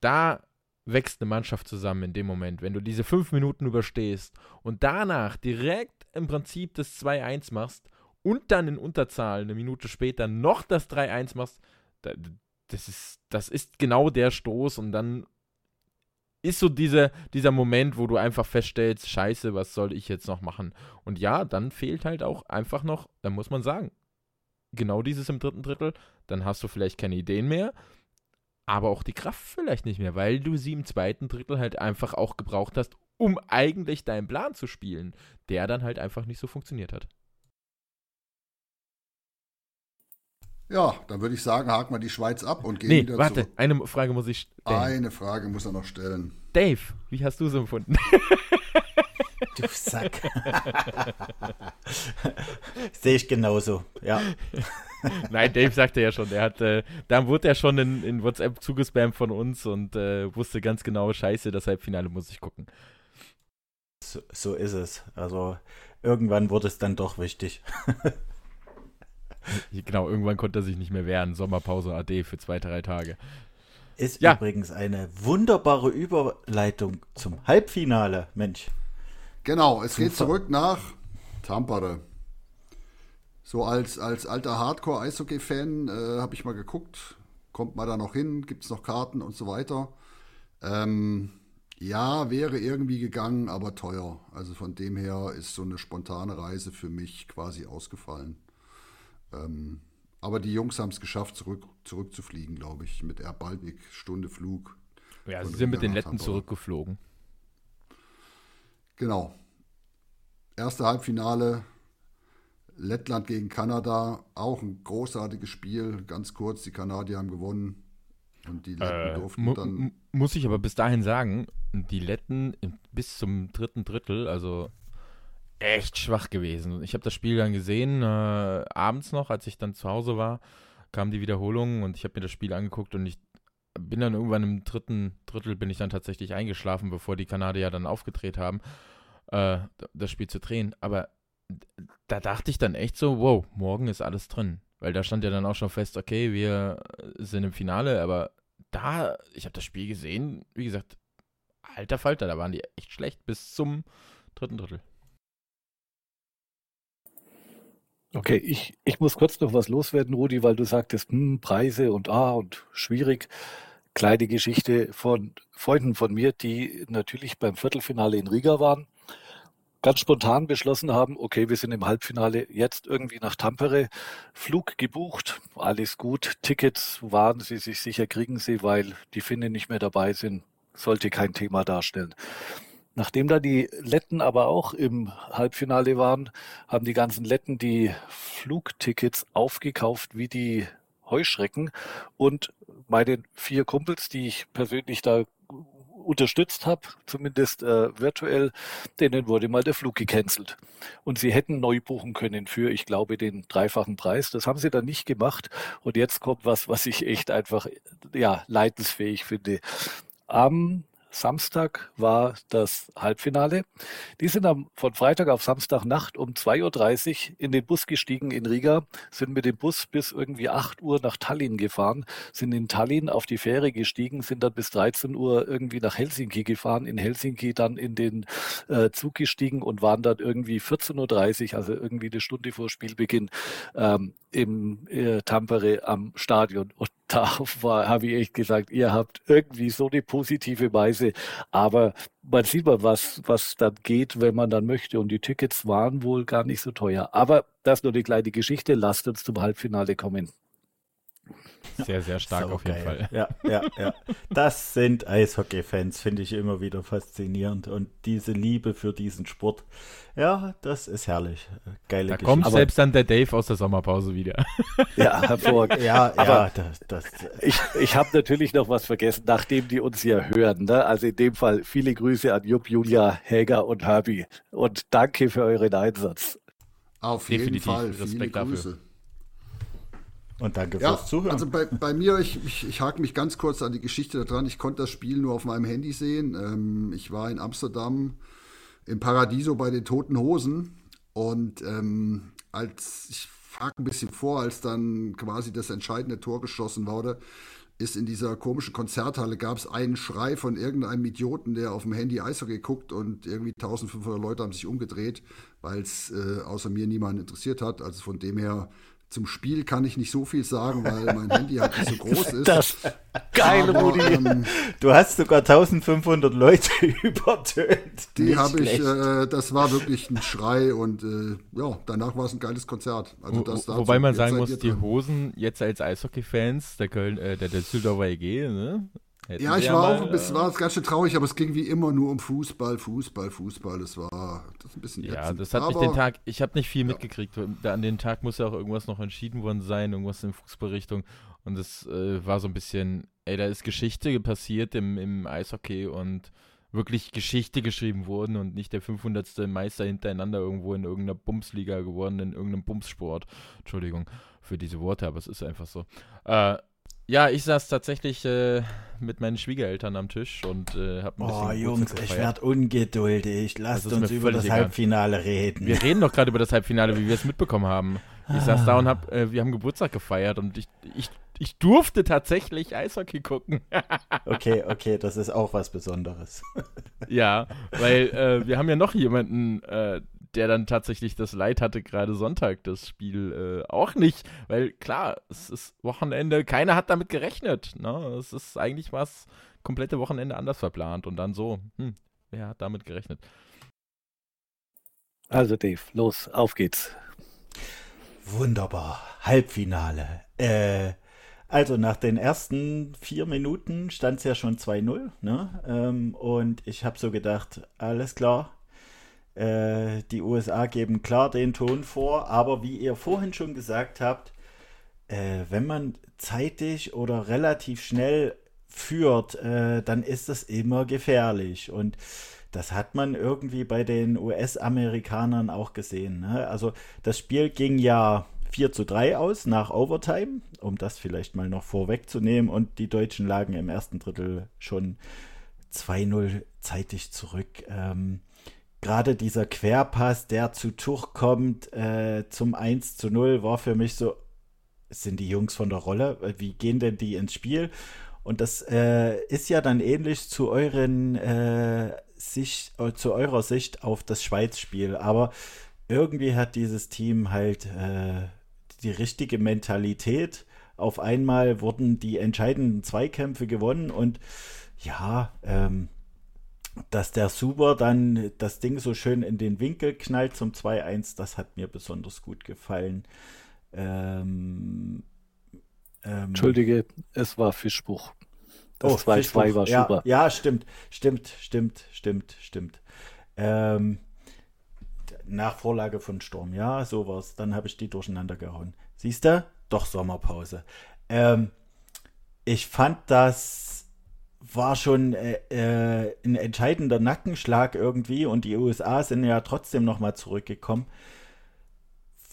Da wächst eine Mannschaft zusammen in dem Moment, wenn du diese fünf Minuten überstehst und danach direkt im Prinzip das 2-1 machst und dann in Unterzahl eine Minute später noch das 3-1 machst, das ist, das ist genau der Stoß und dann ist so diese, dieser Moment, wo du einfach feststellst, scheiße, was soll ich jetzt noch machen? Und ja, dann fehlt halt auch einfach noch, dann muss man sagen, genau dieses im dritten Drittel, dann hast du vielleicht keine Ideen mehr, aber auch die Kraft vielleicht nicht mehr, weil du sie im zweiten Drittel halt einfach auch gebraucht hast, um eigentlich deinen Plan zu spielen, der dann halt einfach nicht so funktioniert hat. Ja, dann würde ich sagen, haken wir die Schweiz ab und gehen nee, wieder warte, zurück. eine Frage muss ich stellen. Eine Frage muss er noch stellen. Dave, wie hast du es empfunden? Du Sack. Sehe ich genauso, ja. Nein, Dave sagte ja schon, er hat, äh, dann wurde er schon in, in WhatsApp zugespammt von uns und äh, wusste ganz genau, scheiße, das Halbfinale muss ich gucken. So, so ist es. Also irgendwann wurde es dann doch wichtig. genau, irgendwann konnte er sich nicht mehr wehren. Sommerpause AD für zwei, drei Tage. Ist ja. übrigens eine wunderbare Überleitung zum Halbfinale, Mensch. Genau, es geht zurück nach Tampere. So als, als alter Hardcore-Eishockey-Fan äh, habe ich mal geguckt, kommt man da noch hin, gibt es noch Karten und so weiter. Ähm, ja, wäre irgendwie gegangen, aber teuer. Also von dem her ist so eine spontane Reise für mich quasi ausgefallen. Ähm, aber die Jungs haben es geschafft, zurück, zurückzufliegen, glaube ich, mit Air Baltic, Stunde Flug. Ja, sie sind mit den Letten zurückgeflogen. Genau. Erste Halbfinale, Lettland gegen Kanada, auch ein großartiges Spiel. Ganz kurz, die Kanadier haben gewonnen. Und die Letten äh, durften mu dann. Muss ich aber bis dahin sagen, die Letten bis zum dritten Drittel, also echt schwach gewesen. Ich habe das Spiel dann gesehen, äh, abends noch, als ich dann zu Hause war, kam die Wiederholung und ich habe mir das Spiel angeguckt und ich bin dann irgendwann im dritten Drittel bin ich dann tatsächlich eingeschlafen, bevor die Kanadier dann aufgedreht haben, äh, das Spiel zu drehen. Aber da dachte ich dann echt so, wow, morgen ist alles drin. Weil da stand ja dann auch schon fest, okay, wir sind im Finale, aber da, ich habe das Spiel gesehen, wie gesagt, alter Falter, da waren die echt schlecht bis zum dritten Drittel. Okay, ich, ich muss kurz noch was loswerden, Rudi, weil du sagtest, hm, Preise und ah und schwierig. Kleine Geschichte von Freunden von mir, die natürlich beim Viertelfinale in Riga waren, ganz spontan beschlossen haben, okay, wir sind im Halbfinale jetzt irgendwie nach Tampere, Flug gebucht, alles gut, Tickets waren sie sich sicher, kriegen sie, weil die Finnen nicht mehr dabei sind, sollte kein Thema darstellen. Nachdem da die Letten aber auch im Halbfinale waren, haben die ganzen Letten die Flugtickets aufgekauft wie die Heuschrecken und meine vier Kumpels, die ich persönlich da unterstützt habe, zumindest äh, virtuell, denen wurde mal der Flug gecancelt. Und sie hätten neu buchen können für, ich glaube, den dreifachen Preis. Das haben sie dann nicht gemacht. Und jetzt kommt was, was ich echt einfach, ja, leidensfähig finde. Am Samstag war das Halbfinale. Die sind am, von Freitag auf Samstagnacht um 2.30 Uhr in den Bus gestiegen in Riga, sind mit dem Bus bis irgendwie 8 Uhr nach Tallinn gefahren, sind in Tallinn auf die Fähre gestiegen, sind dann bis 13 Uhr irgendwie nach Helsinki gefahren, in Helsinki dann in den äh, Zug gestiegen und waren dann irgendwie 14.30 Uhr, also irgendwie eine Stunde vor Spielbeginn, ähm, im äh, Tampere am Stadion. Und da habe ich echt gesagt, ihr habt irgendwie so eine positive Weise, aber man sieht mal, was, was dann geht, wenn man dann möchte. Und die Tickets waren wohl gar nicht so teuer. Aber das ist nur eine kleine Geschichte. Lasst uns zum Halbfinale kommen. Sehr, sehr stark auf jeden geil. Fall. Ja, ja, ja. Das sind Eishockey-Fans, finde ich immer wieder faszinierend. Und diese Liebe für diesen Sport, ja, das ist herrlich. Geile da Geschichte. kommt Aber selbst dann der Dave aus der Sommerpause wieder. Ja, hervorragend. ja, Aber ja, das, das. Ich, ich habe natürlich noch was vergessen, nachdem die uns ja hören. Ne? Also in dem Fall viele Grüße an Jupp, Julia, Häger und Herbie. Und danke für euren Einsatz. Auf jeden Fall. Respekt viele Grüße. Und danke ja, fürs Zuhören. Also bei, bei mir, ich, ich, ich hake mich ganz kurz an die Geschichte dran. Ich konnte das Spiel nur auf meinem Handy sehen. Ähm, ich war in Amsterdam im Paradiso bei den Toten Hosen. Und ähm, als ich frage ein bisschen vor, als dann quasi das entscheidende Tor geschossen wurde, ist in dieser komischen Konzerthalle, gab es einen Schrei von irgendeinem Idioten, der auf dem Handy Eishockey guckt und irgendwie 1500 Leute haben sich umgedreht, weil es äh, außer mir niemand interessiert hat. Also von dem her zum Spiel kann ich nicht so viel sagen, weil mein Handy halt nicht so groß ist. Das geile Rudi. Ähm, du hast sogar 1500 Leute übertönt. Die habe ich, äh, das war wirklich ein Schrei und äh, ja, danach war es ein geiles Konzert. Also das Wo, wobei man sagen muss, die Hosen jetzt als Eishockey-Fans der Köln, äh, der, der Düsseldorfer EG, ne? Hätten ja, ich war mal, auch, es war ganz schön traurig, aber es ging wie immer nur um Fußball, Fußball, Fußball. Es war das ein bisschen Ja, ätzend. das hat aber, mich den Tag, ich habe nicht viel ja. mitgekriegt. An den Tag muss ja auch irgendwas noch entschieden worden sein, irgendwas in Fußballrichtung. Und es äh, war so ein bisschen, ey, da ist Geschichte passiert im, im Eishockey und wirklich Geschichte geschrieben worden und nicht der 500. Meister hintereinander irgendwo in irgendeiner Bumsliga geworden, in irgendeinem Bumssport. Entschuldigung für diese Worte, aber es ist einfach so. Äh, ja, ich saß tatsächlich äh, mit meinen Schwiegereltern am Tisch und äh, hab ein bisschen. Oh, Jungs, ich werde ungeduldig. Lasst uns über das egal. Halbfinale reden. Wir reden doch gerade über das Halbfinale, wie wir es mitbekommen haben. Ich saß da und hab, äh, wir haben Geburtstag gefeiert und ich, ich, ich durfte tatsächlich Eishockey gucken. okay, okay, das ist auch was Besonderes. ja, weil äh, wir haben ja noch jemanden, äh, der dann tatsächlich das Leid hatte, gerade Sonntag das Spiel äh, auch nicht, weil klar, es ist Wochenende, keiner hat damit gerechnet. Ne? Es ist eigentlich was komplette Wochenende anders verplant und dann so, hm, wer hat damit gerechnet? Also Dave, los, auf geht's. Wunderbar, Halbfinale. Äh, also nach den ersten vier Minuten stand es ja schon 2-0, ne? Ähm, und ich habe so gedacht, alles klar, äh, die USA geben klar den Ton vor, aber wie ihr vorhin schon gesagt habt, äh, wenn man zeitig oder relativ schnell führt, äh, dann ist das immer gefährlich. Und das hat man irgendwie bei den US-Amerikanern auch gesehen. Ne? Also das Spiel ging ja 4 zu 3 aus nach Overtime, um das vielleicht mal noch vorwegzunehmen. Und die Deutschen lagen im ersten Drittel schon 2-0 zeitig zurück. Ähm, gerade dieser Querpass, der zu Tuch kommt, äh, zum 1 zu 0, war für mich so, sind die Jungs von der Rolle? Wie gehen denn die ins Spiel? Und das äh, ist ja dann ähnlich zu euren äh, Sicht, äh, zu eurer Sicht auf das Schweiz-Spiel. Aber irgendwie hat dieses Team halt äh, die richtige Mentalität. Auf einmal wurden die entscheidenden Zweikämpfe gewonnen und ja, ähm, dass der Super dann das Ding so schön in den Winkel knallt zum 2-1, das hat mir besonders gut gefallen. Ähm, ähm, Entschuldige, es war Fischbuch. Das 2-2 oh, war ja. Ja, stimmt, stimmt, stimmt, stimmt, stimmt. Ähm, nach Vorlage von Sturm, ja, sowas. Dann habe ich die durcheinander gehauen. Siehst du? Doch Sommerpause. Ähm, ich fand das war schon äh, äh, ein entscheidender Nackenschlag irgendwie und die USA sind ja trotzdem nochmal zurückgekommen.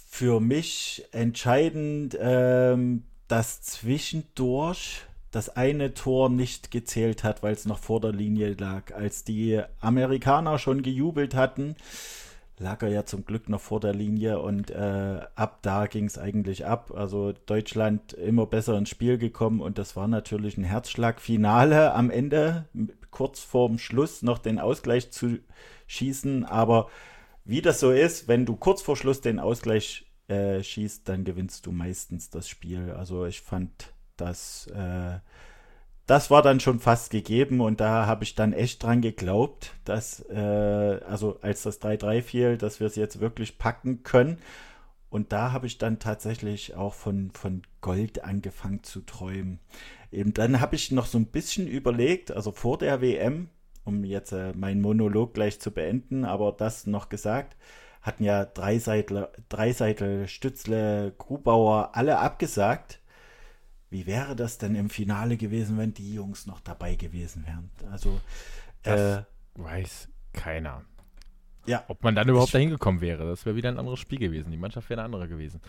Für mich entscheidend, ähm, dass zwischendurch das eine Tor nicht gezählt hat, weil es noch vor der Linie lag. Als die Amerikaner schon gejubelt hatten, lag er ja zum Glück noch vor der Linie und äh, ab da ging es eigentlich ab. Also Deutschland immer besser ins Spiel gekommen und das war natürlich ein Herzschlagfinale am Ende, kurz vorm Schluss noch den Ausgleich zu schießen. Aber wie das so ist, wenn du kurz vor Schluss den Ausgleich äh, schießt, dann gewinnst du meistens das Spiel. Also ich fand das äh, das war dann schon fast gegeben und da habe ich dann echt dran geglaubt, dass, äh, also als das 3-3 fiel, dass wir es jetzt wirklich packen können. Und da habe ich dann tatsächlich auch von, von Gold angefangen zu träumen. Eben dann habe ich noch so ein bisschen überlegt, also vor der WM, um jetzt äh, meinen Monolog gleich zu beenden, aber das noch gesagt, hatten ja Dreiseitel, Dreiseitel Stützle, Grubauer alle abgesagt wie wäre das denn im Finale gewesen, wenn die Jungs noch dabei gewesen wären? Also, das äh, weiß keiner. Ja. Ob man dann überhaupt dahin gekommen wäre, das wäre wieder ein anderes Spiel gewesen. Die Mannschaft wäre eine andere gewesen.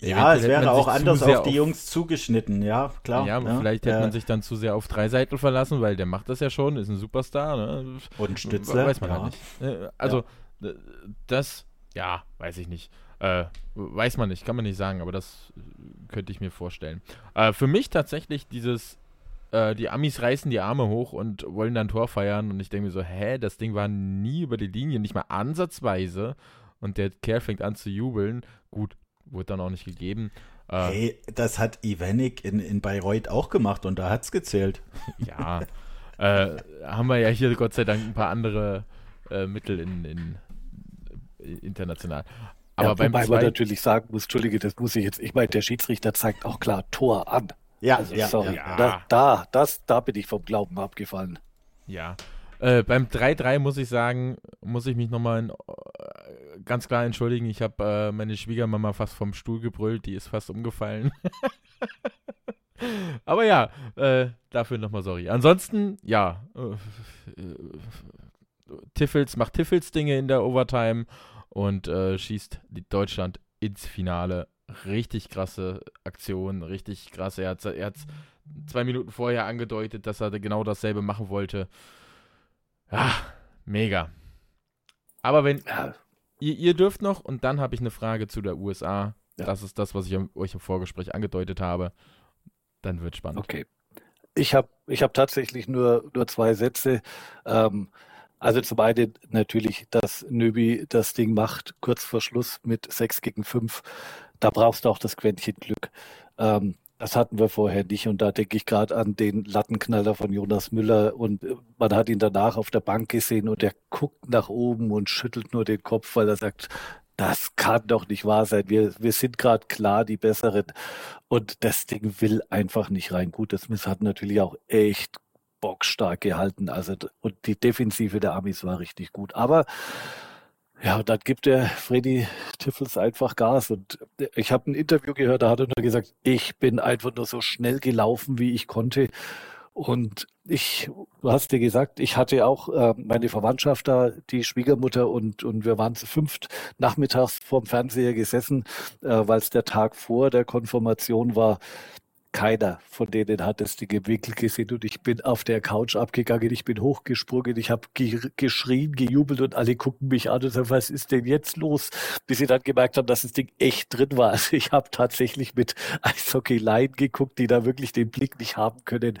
Ja, es wäre auch anders auf die auf, Jungs zugeschnitten, ja, klar. Ja, ja vielleicht hätte äh, man sich dann zu sehr auf Dreiseitel verlassen, weil der macht das ja schon, ist ein Superstar. Ne? Und Stützle. Weiß man ja. halt nicht. Äh, also, ja. das, ja, weiß ich nicht. Äh, weiß man nicht, kann man nicht sagen, aber das könnte ich mir vorstellen. Äh, für mich tatsächlich dieses äh, die Amis reißen die Arme hoch und wollen dann Tor feiern. Und ich denke mir so, hä, das Ding war nie über die Linie, nicht mal ansatzweise. Und der Kerl fängt an zu jubeln. Gut, wurde dann auch nicht gegeben. Äh, hey, das hat Ivanik in, in Bayreuth auch gemacht und da hat es gezählt. ja, äh, haben wir ja hier Gott sei Dank ein paar andere äh, Mittel in, in international. Aber ja, beim wobei man natürlich sagen muss, Entschuldige, das muss ich jetzt, ich meine, der Schiedsrichter zeigt auch klar Tor an. Ja, also, ja, sorry. Ja. Da, da, das, da bin ich vom Glauben abgefallen. Ja. Äh, beim 3-3 muss ich sagen, muss ich mich nochmal äh, ganz klar entschuldigen. Ich habe äh, meine Schwiegermama fast vom Stuhl gebrüllt, die ist fast umgefallen. Aber ja, äh, dafür nochmal sorry. Ansonsten, ja, äh, äh, Tiffels macht Tiffels Dinge in der Overtime und äh, schießt Deutschland ins Finale. Richtig krasse Aktion, richtig krass. Er hat es zwei Minuten vorher angedeutet, dass er genau dasselbe machen wollte. Ja, mega. Aber wenn ja. ihr, ihr, dürft noch und dann habe ich eine Frage zu der USA. Ja. Das ist das, was ich euch im Vorgespräch angedeutet habe. Dann wird spannend. Okay. Ich habe ich hab tatsächlich nur, nur zwei Sätze. Ähm, also zum einen natürlich, dass Nöbi das Ding macht, kurz vor Schluss mit 6 gegen 5. Da brauchst du auch das Quäntchen Glück. Ähm, das hatten wir vorher nicht. Und da denke ich gerade an den Lattenknaller von Jonas Müller. Und äh, man hat ihn danach auf der Bank gesehen und er guckt nach oben und schüttelt nur den Kopf, weil er sagt, das kann doch nicht wahr sein. Wir, wir sind gerade klar die Besseren. Und das Ding will einfach nicht rein. Gut, das hat natürlich auch echt bockstark gehalten. Also, und die Defensive der Amis war richtig gut. Aber ja, und dann gibt der Freddy Tiffels einfach Gas. Und ich habe ein Interview gehört, da hat er nur gesagt, ich bin einfach nur so schnell gelaufen, wie ich konnte. Und ich, du hast dir gesagt, ich hatte auch äh, meine Verwandtschaft da, die Schwiegermutter und, und wir waren zu fünft nachmittags vorm Fernseher gesessen, äh, weil es der Tag vor der Konfirmation war keiner von denen hat das Ding im Winkel gesehen und ich bin auf der Couch abgegangen, ich bin hochgesprungen, ich habe ge geschrien, gejubelt und alle gucken mich an und sagen, was ist denn jetzt los? Bis sie dann gemerkt haben, dass das Ding echt drin war. Also ich habe tatsächlich mit Eishockey-Laien geguckt, die da wirklich den Blick nicht haben können.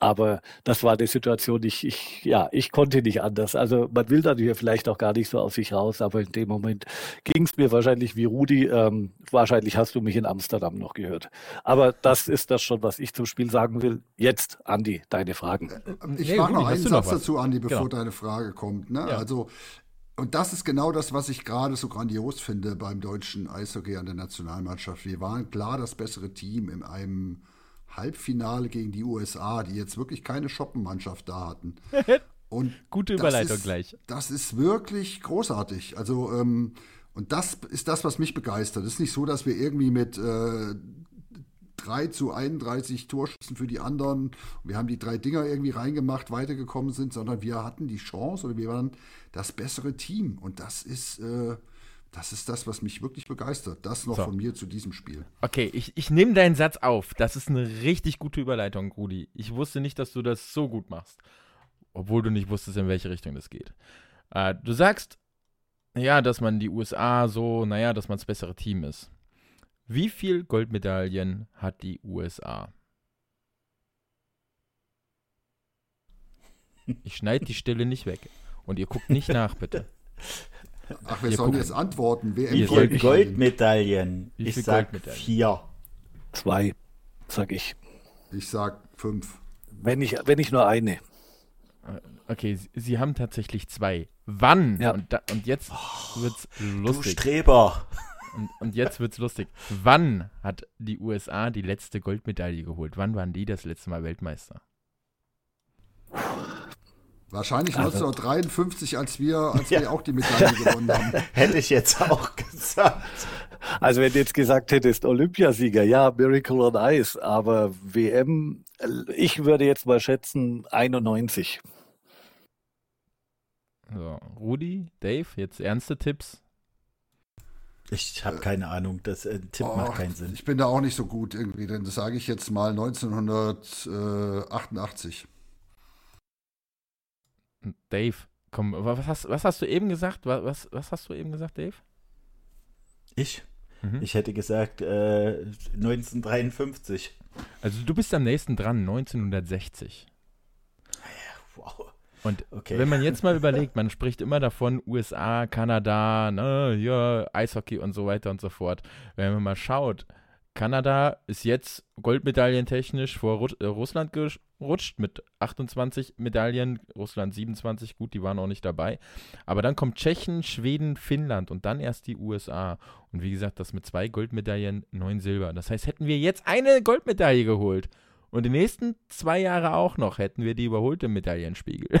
Aber das war eine Situation, ich, ich, ja, ich konnte nicht anders. Also man will dann hier vielleicht auch gar nicht so aus sich raus, aber in dem Moment ging es mir wahrscheinlich wie Rudi. Ähm, wahrscheinlich hast du mich in Amsterdam noch gehört. Aber das ist das schon, was ich zum Spiel sagen will. Jetzt, Andi, deine Fragen. Äh, ich mache noch einen Satz noch dazu, Andi, bevor genau. deine Frage kommt. Ne? Ja. Also und das ist genau das, was ich gerade so grandios finde beim deutschen Eishockey an der Nationalmannschaft. Wir waren klar das bessere Team in einem Halbfinale gegen die USA, die jetzt wirklich keine Shoppenmannschaft da hatten. Und Gute Überleitung ist, gleich. Das ist wirklich großartig. Also, ähm, und das ist das, was mich begeistert. Es ist nicht so, dass wir irgendwie mit äh, 3 zu 31 Torschüssen für die anderen, wir haben die drei Dinger irgendwie reingemacht, weitergekommen sind, sondern wir hatten die Chance oder wir waren das bessere Team. Und das ist. Äh, das ist das, was mich wirklich begeistert. Das noch so. von mir zu diesem Spiel. Okay, ich, ich nehme deinen Satz auf. Das ist eine richtig gute Überleitung, Rudi. Ich wusste nicht, dass du das so gut machst. Obwohl du nicht wusstest, in welche Richtung das geht. Äh, du sagst, ja, dass man die USA so, naja, dass man das bessere Team ist. Wie viel Goldmedaillen hat die USA? Ich schneide die Stille nicht weg. Und ihr guckt nicht nach, bitte. Ach, wir sollen jetzt antworten. WM Wie viele Goldmedaillen? Wie ich sag Goldmedaillen? vier. Zwei, sag ich. Ich sag fünf. Wenn ich, wenn ich nur eine. Okay, Sie haben tatsächlich zwei. Wann? Ja. Und, da, und jetzt oh, wird's lustig. Du Streber. Und, und jetzt wird's lustig. Wann hat die USA die letzte Goldmedaille geholt? Wann waren die das letzte Mal Weltmeister? Wahrscheinlich also, 1953, als wir, als ja. wir auch die Medaille gewonnen haben. Hätte ich jetzt auch gesagt. Also wenn du jetzt gesagt hättest, Olympiasieger, ja, Miracle on Ice, aber WM, ich würde jetzt mal schätzen 91. So, Rudi, Dave, jetzt ernste Tipps. Ich habe keine Ahnung, das äh, Tipp oh, macht keinen Sinn. Ich bin da auch nicht so gut irgendwie, denn das sage ich jetzt mal 1988. Dave, komm, was hast, was hast du eben gesagt? Was, was hast du eben gesagt, Dave? Ich? Mhm. Ich hätte gesagt äh, 1953. Also du bist am nächsten dran, 1960. Wow. Und okay. wenn man jetzt mal überlegt, man spricht immer davon, USA, Kanada, ne, ja, Eishockey und so weiter und so fort. Wenn man mal schaut, Kanada ist jetzt goldmedaillentechnisch vor Ru äh, Russland gerutscht mit 28 Medaillen, Russland 27, gut, die waren auch nicht dabei. Aber dann kommt Tschechien, Schweden, Finnland und dann erst die USA. Und wie gesagt, das mit zwei Goldmedaillen, neun Silber. Das heißt, hätten wir jetzt eine Goldmedaille geholt und die nächsten zwei Jahre auch noch, hätten wir die überholte Medaillenspiegel.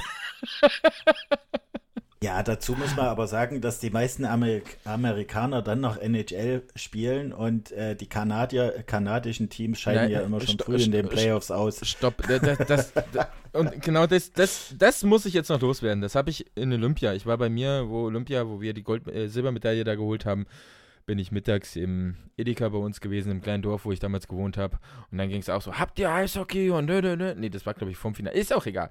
Ja, dazu muss man aber sagen, dass die meisten Amerik Amerikaner dann noch NHL spielen und äh, die Kanadier, kanadischen Teams scheiden Nein, ja immer schon früh in den Playoffs aus. Stopp, das, das, das, und genau das, das, das muss ich jetzt noch loswerden. Das habe ich in Olympia. Ich war bei mir, wo Olympia, wo wir die Gold äh, Silbermedaille da geholt haben, bin ich mittags im Edeka bei uns gewesen, im kleinen Dorf, wo ich damals gewohnt habe. Und dann ging es auch so, habt ihr Eishockey? Und nö, nö, nö. Nee, das war, glaube ich, vom Finale. Ist auch egal.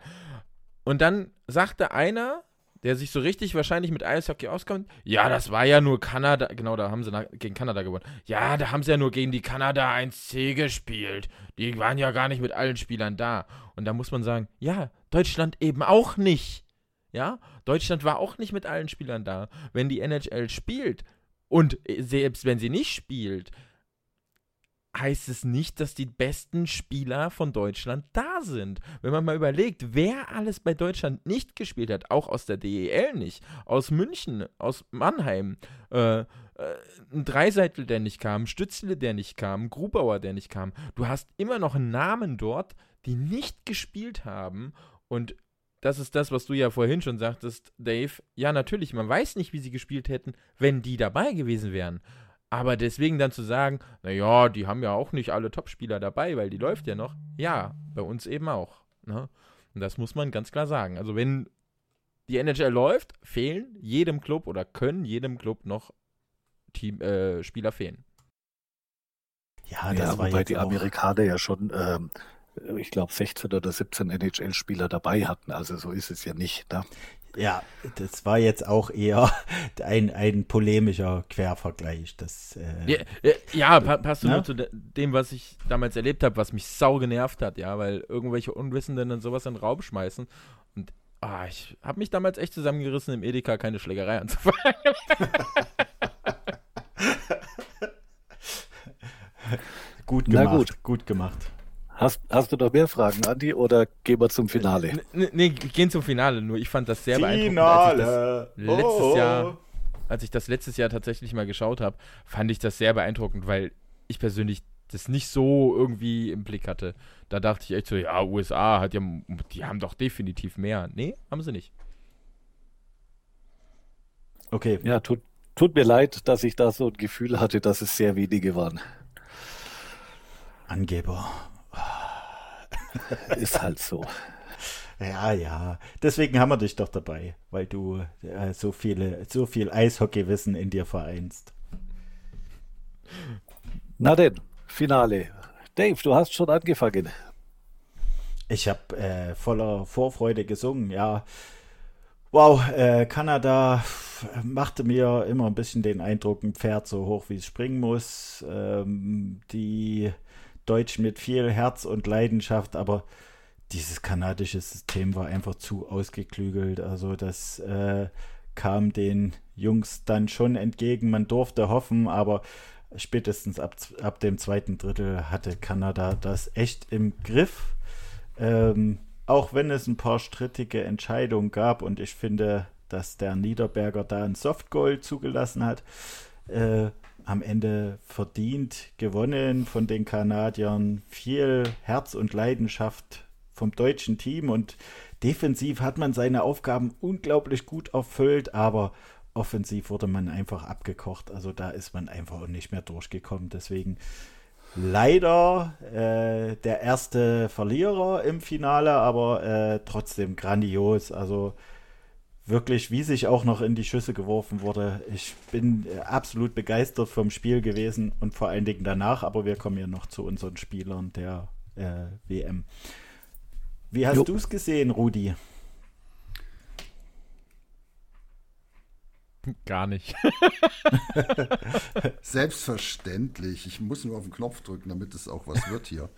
Und dann sagte einer, der sich so richtig wahrscheinlich mit Eishockey auskommt. Ja, das war ja nur Kanada. Genau, da haben sie nach, gegen Kanada gewonnen. Ja, da haben sie ja nur gegen die Kanada 1C gespielt. Die waren ja gar nicht mit allen Spielern da. Und da muss man sagen, ja, Deutschland eben auch nicht. Ja, Deutschland war auch nicht mit allen Spielern da. Wenn die NHL spielt und selbst wenn sie nicht spielt, heißt es nicht, dass die besten Spieler von Deutschland da sind. Wenn man mal überlegt, wer alles bei Deutschland nicht gespielt hat, auch aus der DEL nicht, aus München, aus Mannheim, äh, äh, ein Dreiseitel, der nicht kam, Stützle, der nicht kam, Grubauer, der nicht kam. Du hast immer noch Namen dort, die nicht gespielt haben und das ist das, was du ja vorhin schon sagtest, Dave. Ja, natürlich, man weiß nicht, wie sie gespielt hätten, wenn die dabei gewesen wären. Aber deswegen dann zu sagen, naja, die haben ja auch nicht alle Topspieler dabei, weil die läuft ja noch. Ja, bei uns eben auch. Ne? Und das muss man ganz klar sagen. Also wenn die NHL läuft, fehlen jedem Club oder können jedem Club noch Team, äh, Spieler fehlen. Ja, das ja, war wobei die Amerikaner ja schon, ähm, ich glaube, 16 oder 17 NHL-Spieler dabei hatten. Also so ist es ja nicht. Ne? Ja, das war jetzt auch eher ein, ein polemischer Quervergleich. Das, äh, ja, ja, passt ne? nur zu dem, was ich damals erlebt habe, was mich sau genervt hat, ja, weil irgendwelche Unwissenden dann sowas in den Raum schmeißen. Und ah, ich habe mich damals echt zusammengerissen, im Edeka keine Schlägerei anzufangen. gut gemacht, gut. gut gemacht. Hast, hast du noch mehr Fragen, Andi, oder gehen wir zum Finale? Nee, nee, gehen zum Finale. Nur ich fand das sehr Finale. beeindruckend. Als ich das letztes oh. Jahr, als ich das letztes Jahr tatsächlich mal geschaut habe, fand ich das sehr beeindruckend, weil ich persönlich das nicht so irgendwie im Blick hatte. Da dachte ich echt so, ja, USA hat ja, die haben doch definitiv mehr. Nee, haben sie nicht. Okay. Ja, tut, tut mir leid, dass ich da so ein Gefühl hatte, dass es sehr wenige waren. Angeber. Ist halt so. Ja, ja. Deswegen haben wir dich doch dabei, weil du äh, so viele, so viel Eishockeywissen in dir vereinst. Na denn, Finale. Dave, du hast schon angefangen. Ich habe äh, voller Vorfreude gesungen, ja. Wow, äh, Kanada machte mir immer ein bisschen den Eindruck, ein Pferd so hoch wie es springen muss. Ähm, die Deutsch mit viel Herz und Leidenschaft, aber dieses kanadische System war einfach zu ausgeklügelt. Also das äh, kam den Jungs dann schon entgegen. Man durfte hoffen, aber spätestens ab, ab dem zweiten Drittel hatte Kanada das echt im Griff. Ähm, auch wenn es ein paar strittige Entscheidungen gab und ich finde, dass der Niederberger da ein Softgoal zugelassen hat, äh, am Ende verdient gewonnen von den Kanadiern. Viel Herz und Leidenschaft vom deutschen Team und defensiv hat man seine Aufgaben unglaublich gut erfüllt, aber offensiv wurde man einfach abgekocht. Also da ist man einfach nicht mehr durchgekommen. Deswegen leider äh, der erste Verlierer im Finale, aber äh, trotzdem grandios. Also wirklich, wie sich auch noch in die Schüsse geworfen wurde. Ich bin äh, absolut begeistert vom Spiel gewesen und vor allen Dingen danach, aber wir kommen ja noch zu unseren Spielern der äh, WM. Wie hast du es gesehen, Rudi? Gar nicht. Selbstverständlich. Ich muss nur auf den Knopf drücken, damit es auch was wird hier.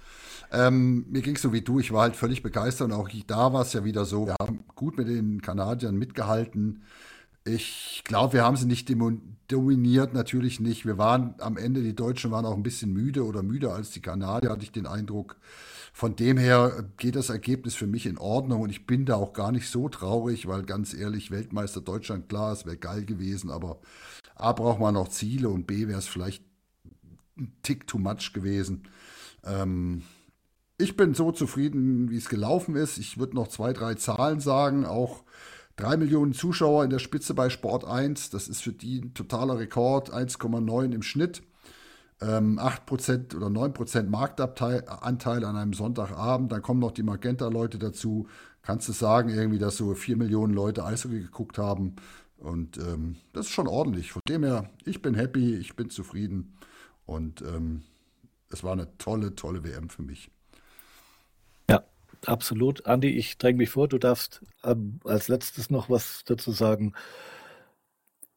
ähm, mir ging es so wie du. Ich war halt völlig begeistert und auch da war es ja wieder so. Wir haben gut mit den Kanadiern mitgehalten. Ich glaube, wir haben sie nicht dominiert, natürlich nicht. Wir waren am Ende, die Deutschen waren auch ein bisschen müde oder müder als die Kanadier, hatte ich den Eindruck. Von dem her geht das Ergebnis für mich in Ordnung und ich bin da auch gar nicht so traurig, weil ganz ehrlich, Weltmeister Deutschland, klar, es wäre geil gewesen, aber A braucht man noch Ziele und B wäre es vielleicht ein Tick too much gewesen. Ähm, ich bin so zufrieden, wie es gelaufen ist. Ich würde noch zwei, drei Zahlen sagen, auch Drei Millionen Zuschauer in der Spitze bei Sport 1, das ist für die ein totaler Rekord, 1,9 im Schnitt. 8% ähm, oder 9% Marktanteil an einem Sonntagabend. Dann kommen noch die Magenta-Leute dazu. Kannst du sagen, irgendwie, dass so 4 Millionen Leute Eishockey geguckt haben. Und ähm, das ist schon ordentlich. Von dem her, ich bin happy, ich bin zufrieden. Und ähm, es war eine tolle, tolle WM für mich. Ja, absolut. Andi, ich dränge mich vor, du darfst ähm, als letztes noch was dazu sagen.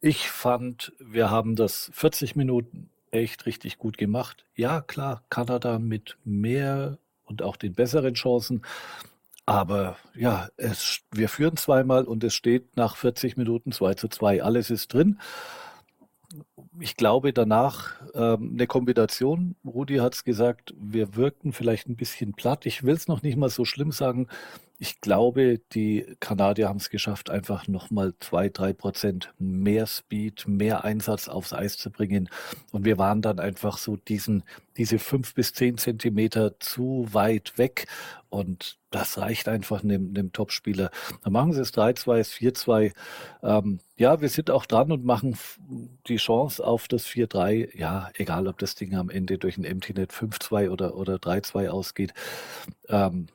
Ich fand, wir haben das 40 Minuten echt richtig gut gemacht. Ja, klar, Kanada mit mehr und auch den besseren Chancen. Aber ja, es, wir führen zweimal und es steht nach 40 Minuten 2 zu 2. Alles ist drin. Ich glaube danach ähm, eine Kombination. Rudi hat es gesagt, wir wirkten vielleicht ein bisschen platt. Ich will es noch nicht mal so schlimm sagen. Ich glaube, die Kanadier haben es geschafft, einfach nochmal zwei, drei Prozent mehr Speed, mehr Einsatz aufs Eis zu bringen. Und wir waren dann einfach so diesen, diese fünf bis zehn Zentimeter zu weit weg. Und das reicht einfach einem, einem Topspieler. Dann machen sie es 3-2, es 4-2. Ähm, ja, wir sind auch dran und machen die Chance auf das 4-3. Ja, egal, ob das Ding am Ende durch ein Empty Net 5-2 oder, oder 3-2 ausgeht. Ähm,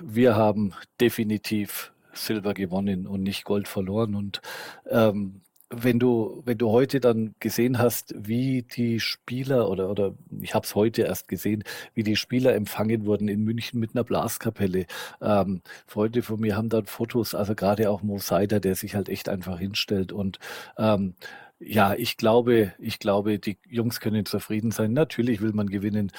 wir haben definitiv Silber gewonnen und nicht Gold verloren. Und ähm, wenn du, wenn du heute dann gesehen hast, wie die Spieler oder, oder ich habe es heute erst gesehen, wie die Spieler empfangen wurden in München mit einer Blaskapelle. Ähm, Freunde von mir haben dann Fotos, also gerade auch Mo Seider, der sich halt echt einfach hinstellt und ähm, ja, ich glaube, ich glaube, die Jungs können zufrieden sein. Natürlich will man gewinnen.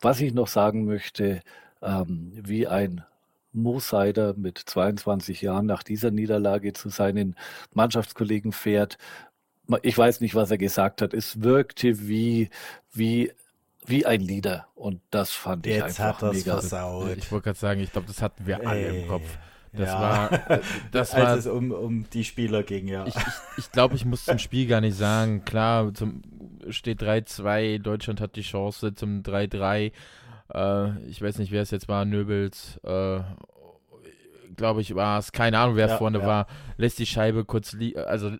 Was ich noch sagen möchte, ähm, wie ein Mo Seider mit 22 Jahren nach dieser Niederlage zu seinen Mannschaftskollegen fährt. Ich weiß nicht, was er gesagt hat. Es wirkte wie, wie wie ein Leader und das fand Jetzt ich einfach hat mega versaut. Ich wollte gerade sagen, ich glaube, das hatten wir Ey. alle im Kopf. Das ja. war, äh, das als war, es um, um die Spieler ging, ja. Ich, ich, ich glaube, ich muss zum Spiel gar nicht sagen. Klar, zum, steht 3-2, Deutschland hat die Chance zum 3-3. Äh, ich weiß nicht, wer es jetzt war, Nöbels, äh, glaube ich, war es, keine Ahnung, wer ja, vorne ja. war, lässt die Scheibe kurz liegen, also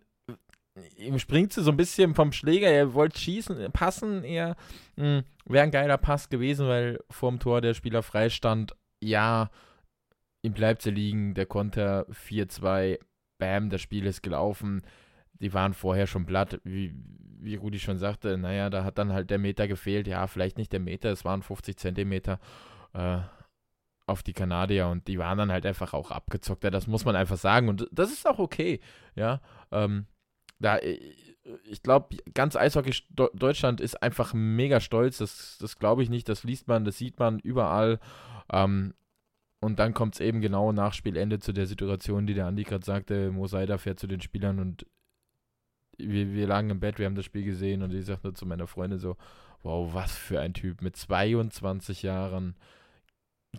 ihm springt sie so ein bisschen vom Schläger, er wollte schießen, passen. Eher, hm, wäre ein geiler Pass gewesen, weil vorm Tor der Spieler frei stand, ja, ihm bleibt sie liegen, der Konter 4-2, bam, das Spiel ist gelaufen, die waren vorher schon platt, wie, wie Rudi schon sagte, naja, da hat dann halt der Meter gefehlt. Ja, vielleicht nicht der Meter, es waren 50 Zentimeter äh, auf die Kanadier und die waren dann halt einfach auch abgezockt. Ja, das muss man einfach sagen und das ist auch okay. Ja, ähm, da, äh, ich glaube, ganz Eishockey Deutschland ist einfach mega stolz. Das, das glaube ich nicht. Das liest man, das sieht man überall. Ähm, und dann kommt es eben genau nach Spielende zu der Situation, die der Andi gerade sagte. Mo Seider fährt zu den Spielern und wir, wir lagen im Bett, wir haben das Spiel gesehen und ich sagte zu meiner Freundin so, wow, was für ein Typ. Mit 22 Jahren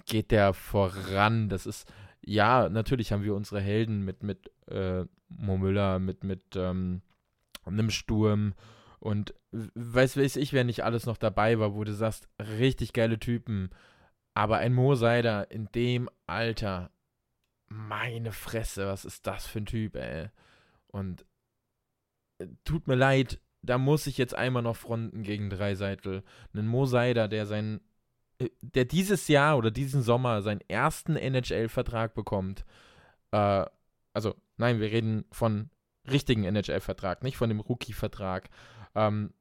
geht der voran. Das ist, ja, natürlich haben wir unsere Helden mit, mit äh, Mo Müller, mit, mit ähm, einem Sturm und weiß, weiß ich, wer nicht alles noch dabei war, wo du sagst, richtig geile Typen. Aber ein Mo Seider in dem Alter, meine Fresse, was ist das für ein Typ, ey. Und tut mir leid, da muss ich jetzt einmal noch fronten gegen Dreiseitel. Einen Mo Seider, der sein, äh, der dieses Jahr oder diesen Sommer seinen ersten NHL-Vertrag bekommt. Äh, also, nein, wir reden von richtigen NHL-Vertrag, nicht von dem Rookie-Vertrag. Ähm,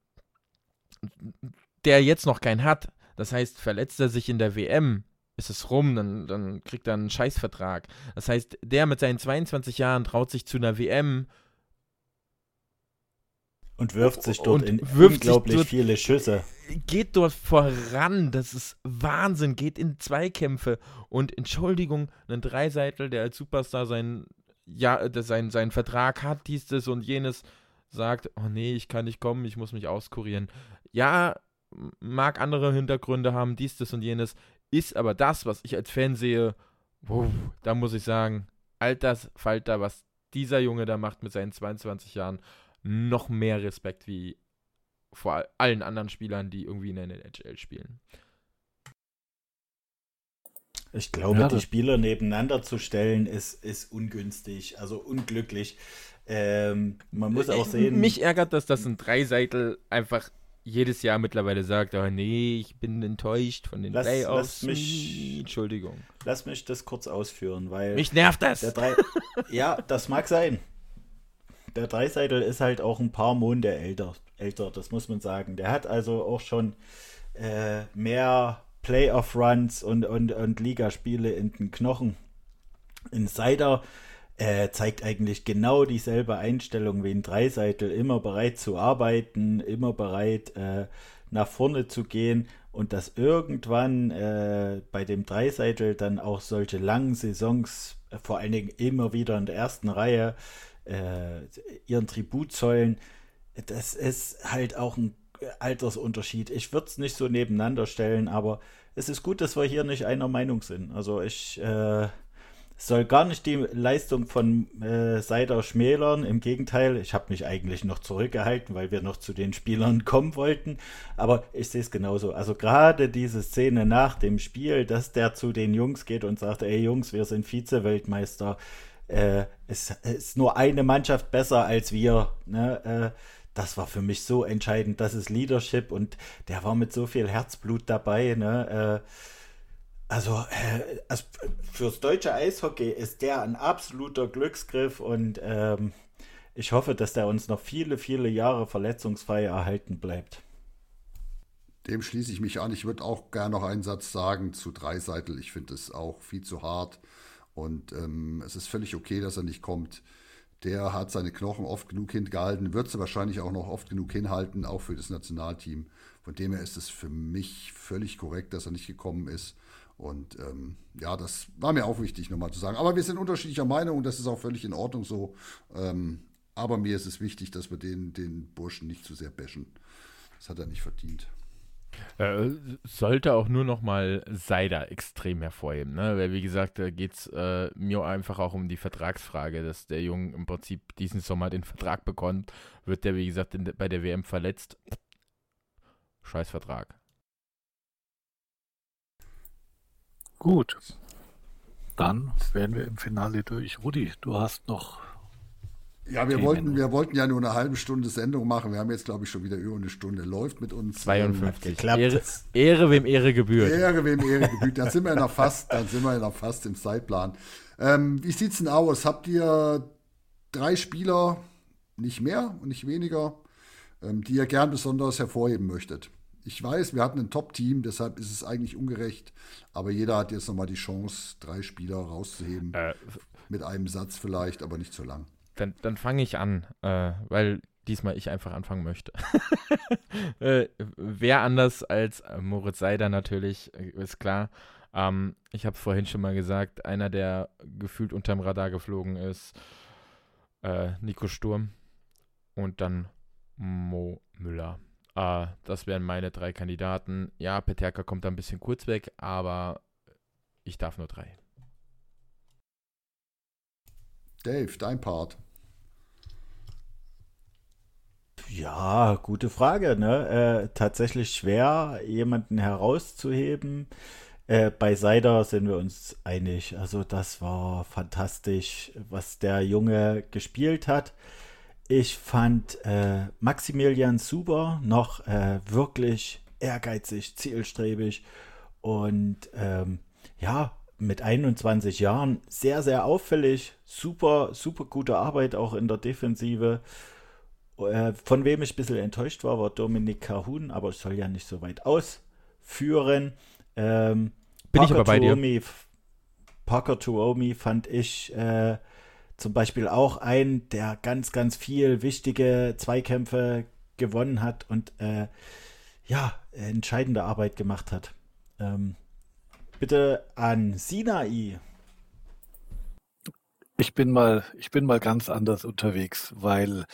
der jetzt noch keinen hat. Das heißt, verletzt er sich in der WM, ist es rum, dann, dann kriegt er einen Scheißvertrag. Das heißt, der mit seinen 22 Jahren traut sich zu einer WM Und wirft sich dort in unglaublich dort, viele Schüsse. Geht dort voran, das ist Wahnsinn, geht in Zweikämpfe. Und Entschuldigung, ein Dreiseitel, der als Superstar seinen, ja, seinen, seinen Vertrag hat, dies, das und jenes, sagt, oh nee, ich kann nicht kommen, ich muss mich auskurieren. Ja, mag andere Hintergründe haben, dies, das und jenes, ist aber das, was ich als Fan sehe, wow, da muss ich sagen, Altersfalter, was dieser Junge da macht mit seinen 22 Jahren, noch mehr Respekt wie vor allen anderen Spielern, die irgendwie in der NHL spielen. Ich glaube, ja, die Spieler nebeneinander zu stellen, ist, ist ungünstig, also unglücklich. Ähm, man muss auch sehen. Mich ärgert, dass das ein Dreiseitel einfach jedes Jahr mittlerweile sagt, oh nee, ich bin enttäuscht von den lass, Playoffs. Lass mich, Entschuldigung. Lass mich das kurz ausführen, weil. Mich nervt das! Drei, ja, das mag sein der Dreiseitel ist halt auch ein paar Monde älter, älter, das muss man sagen. Der hat also auch schon äh, mehr Playoff-Runs und, und, und Ligaspiele in den Knochen. In Seider äh, zeigt eigentlich genau dieselbe Einstellung wie ein Dreiseitel, immer bereit zu arbeiten, immer bereit äh, nach vorne zu gehen und dass irgendwann äh, bei dem Dreiseitel dann auch solche langen Saisons, äh, vor allen Dingen immer wieder in der ersten Reihe, äh, ihren Tribut zollen. Das ist halt auch ein Altersunterschied. Ich würde es nicht so nebeneinander stellen, aber es ist gut, dass wir hier nicht einer Meinung sind. Also ich äh, soll gar nicht die Leistung von äh, Seider schmälern. Im Gegenteil, ich habe mich eigentlich noch zurückgehalten, weil wir noch zu den Spielern kommen wollten. Aber ich sehe es genauso. Also gerade diese Szene nach dem Spiel, dass der zu den Jungs geht und sagt, ey Jungs, wir sind Vize-Weltmeister äh, es ist nur eine Mannschaft besser als wir. Ne? Äh, das war für mich so entscheidend. Das ist Leadership und der war mit so viel Herzblut dabei. Ne? Äh, also, äh, also, fürs deutsche Eishockey ist der ein absoluter Glücksgriff und ähm, ich hoffe, dass der uns noch viele, viele Jahre verletzungsfrei erhalten bleibt. Dem schließe ich mich an. Ich würde auch gerne noch einen Satz sagen zu Dreiseitel. Ich finde es auch viel zu hart. Und ähm, es ist völlig okay, dass er nicht kommt. Der hat seine Knochen oft genug hingehalten, wird sie wahrscheinlich auch noch oft genug hinhalten, auch für das Nationalteam. Von dem her ist es für mich völlig korrekt, dass er nicht gekommen ist. Und ähm, ja, das war mir auch wichtig, nochmal zu sagen. Aber wir sind unterschiedlicher Meinung und das ist auch völlig in Ordnung so. Ähm, aber mir ist es wichtig, dass wir den, den Burschen nicht zu sehr bashen. Das hat er nicht verdient. Äh, sollte auch nur noch mal Seider extrem hervorheben, ne? Weil wie gesagt, da geht es äh, mir einfach auch um die Vertragsfrage, dass der Junge im Prinzip diesen Sommer den Vertrag bekommt, wird der, wie gesagt, de bei der WM verletzt. Scheiß Vertrag. Gut. Dann wären wir im Finale durch. Rudi, du hast noch ja, wir wollten, wir wollten ja nur eine halbe Stunde Sendung machen. Wir haben jetzt, glaube ich, schon wieder über eine Stunde. Läuft mit uns. 52. Ähm, Ehre, Ehre, wem Ehre gebührt. Ehre, wem Ehre gebührt. Dann sind wir noch fast, dann sind wir noch fast im Zeitplan. Ähm, wie es denn aus? Habt ihr drei Spieler, nicht mehr und nicht weniger, ähm, die ihr gern besonders hervorheben möchtet? Ich weiß, wir hatten ein Top-Team, deshalb ist es eigentlich ungerecht. Aber jeder hat jetzt nochmal die Chance, drei Spieler rauszuheben. Äh, mit einem Satz vielleicht, aber nicht zu lang. Dann, dann fange ich an, äh, weil diesmal ich einfach anfangen möchte. äh, wer anders als Moritz Seider natürlich, äh, ist klar. Ähm, ich habe es vorhin schon mal gesagt, einer, der gefühlt unterm Radar geflogen ist, äh, Nico Sturm und dann Mo Müller. Äh, das wären meine drei Kandidaten. Ja, Peterka kommt da ein bisschen kurz weg, aber ich darf nur drei. Dave, dein Part. Ja, gute Frage. Ne? Äh, tatsächlich schwer, jemanden herauszuheben. Äh, bei Seider sind wir uns einig. Also das war fantastisch, was der Junge gespielt hat. Ich fand äh, Maximilian Suber noch äh, wirklich ehrgeizig, zielstrebig und ähm, ja, mit 21 Jahren sehr, sehr auffällig. Super, super gute Arbeit auch in der Defensive. Äh, von wem ich ein bisschen enttäuscht war, war Dominik Cahun, aber ich soll ja nicht so weit ausführen. Ähm, Bin Parker ich aber bei Tuomi, dir. Parker Tuomi fand ich äh, zum Beispiel auch ein, der ganz, ganz viel wichtige Zweikämpfe gewonnen hat und äh, ja, entscheidende Arbeit gemacht hat. Ähm, bitte an Sinai. Ich bin mal, ich bin mal ganz anders unterwegs, weil,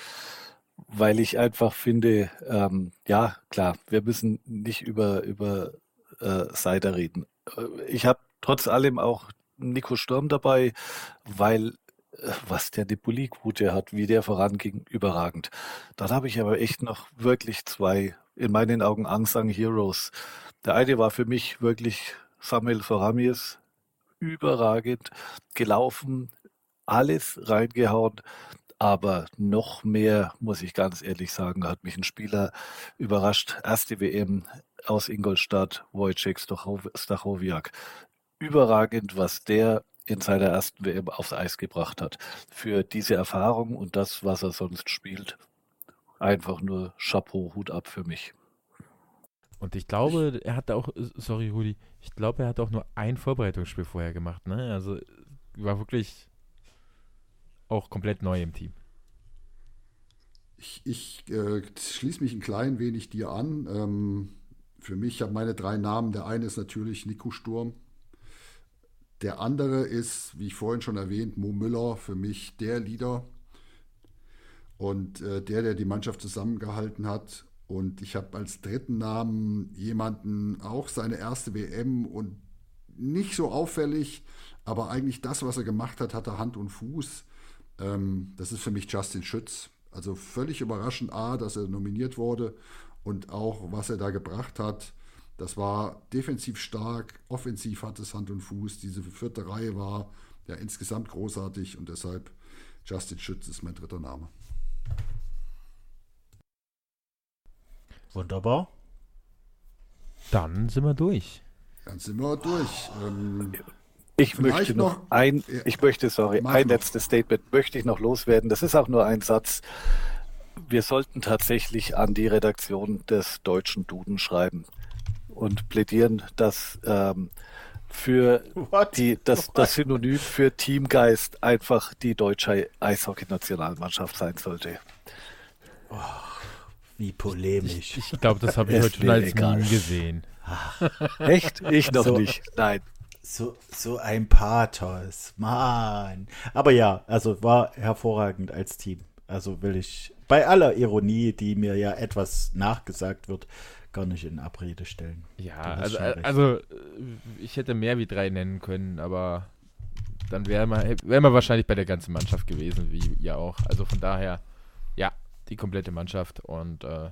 weil ich einfach finde, ähm, ja, klar, wir müssen nicht über, über äh, Seider reden. Äh, ich habe trotz allem auch Nico Sturm dabei, weil äh, was der Depuli-Quote hat, wie der voranging, überragend. Dann habe ich aber echt noch wirklich zwei, in meinen Augen, Unsung Heroes. Der eine war für mich wirklich Samuel Soramies, überragend gelaufen, alles reingehauen. Aber noch mehr, muss ich ganz ehrlich sagen, hat mich ein Spieler überrascht. Erste WM aus Ingolstadt, Wojciech Stachowiak. Überragend, was der in seiner ersten WM aufs Eis gebracht hat. Für diese Erfahrung und das, was er sonst spielt, einfach nur Chapeau, Hut ab für mich. Und ich glaube, er hat auch, sorry Rudi, ich glaube, er hat auch nur ein Vorbereitungsspiel vorher gemacht. Ne? Also war wirklich auch komplett neu im Team. Ich, ich äh, schließe mich ein klein wenig dir an. Ähm, für mich habe meine drei Namen. Der eine ist natürlich Nico Sturm. Der andere ist, wie ich vorhin schon erwähnt, Mo Müller, für mich der Leader und äh, der, der die Mannschaft zusammengehalten hat. Und ich habe als dritten Namen jemanden, auch seine erste WM und nicht so auffällig, aber eigentlich das, was er gemacht hat, hatte Hand und Fuß. Ähm, das ist für mich Justin Schütz. Also völlig überraschend, A, dass er nominiert wurde und auch, was er da gebracht hat. Das war defensiv stark, offensiv hat es Hand und Fuß. Diese vierte Reihe war ja insgesamt großartig und deshalb Justin Schütz ist mein dritter Name. Wunderbar. Dann sind wir durch. Dann sind wir durch. Ähm, ich möchte noch, noch ein, ich möchte, sorry, ein noch. letztes Statement möchte ich noch loswerden. Das ist auch nur ein Satz. Wir sollten tatsächlich an die Redaktion des deutschen Duden schreiben und plädieren, dass ähm, für die, das, das Synonym für Teamgeist einfach die deutsche Eishockey-Nationalmannschaft sein sollte. Oh, wie polemisch. Ich, ich glaube, das habe ich heute schon als Meme gesehen. Echt? Ich noch so, nicht. Nein. So, so ein Pathos. Mann. Aber ja, also war hervorragend als Team. Also will ich bei aller Ironie, die mir ja etwas nachgesagt wird, gar nicht in Abrede stellen. Ja, also, also ich hätte mehr wie drei nennen können, aber dann wäre man, wär man wahrscheinlich bei der ganzen Mannschaft gewesen, wie ihr auch. Also von daher, ja, die komplette Mannschaft. Und äh,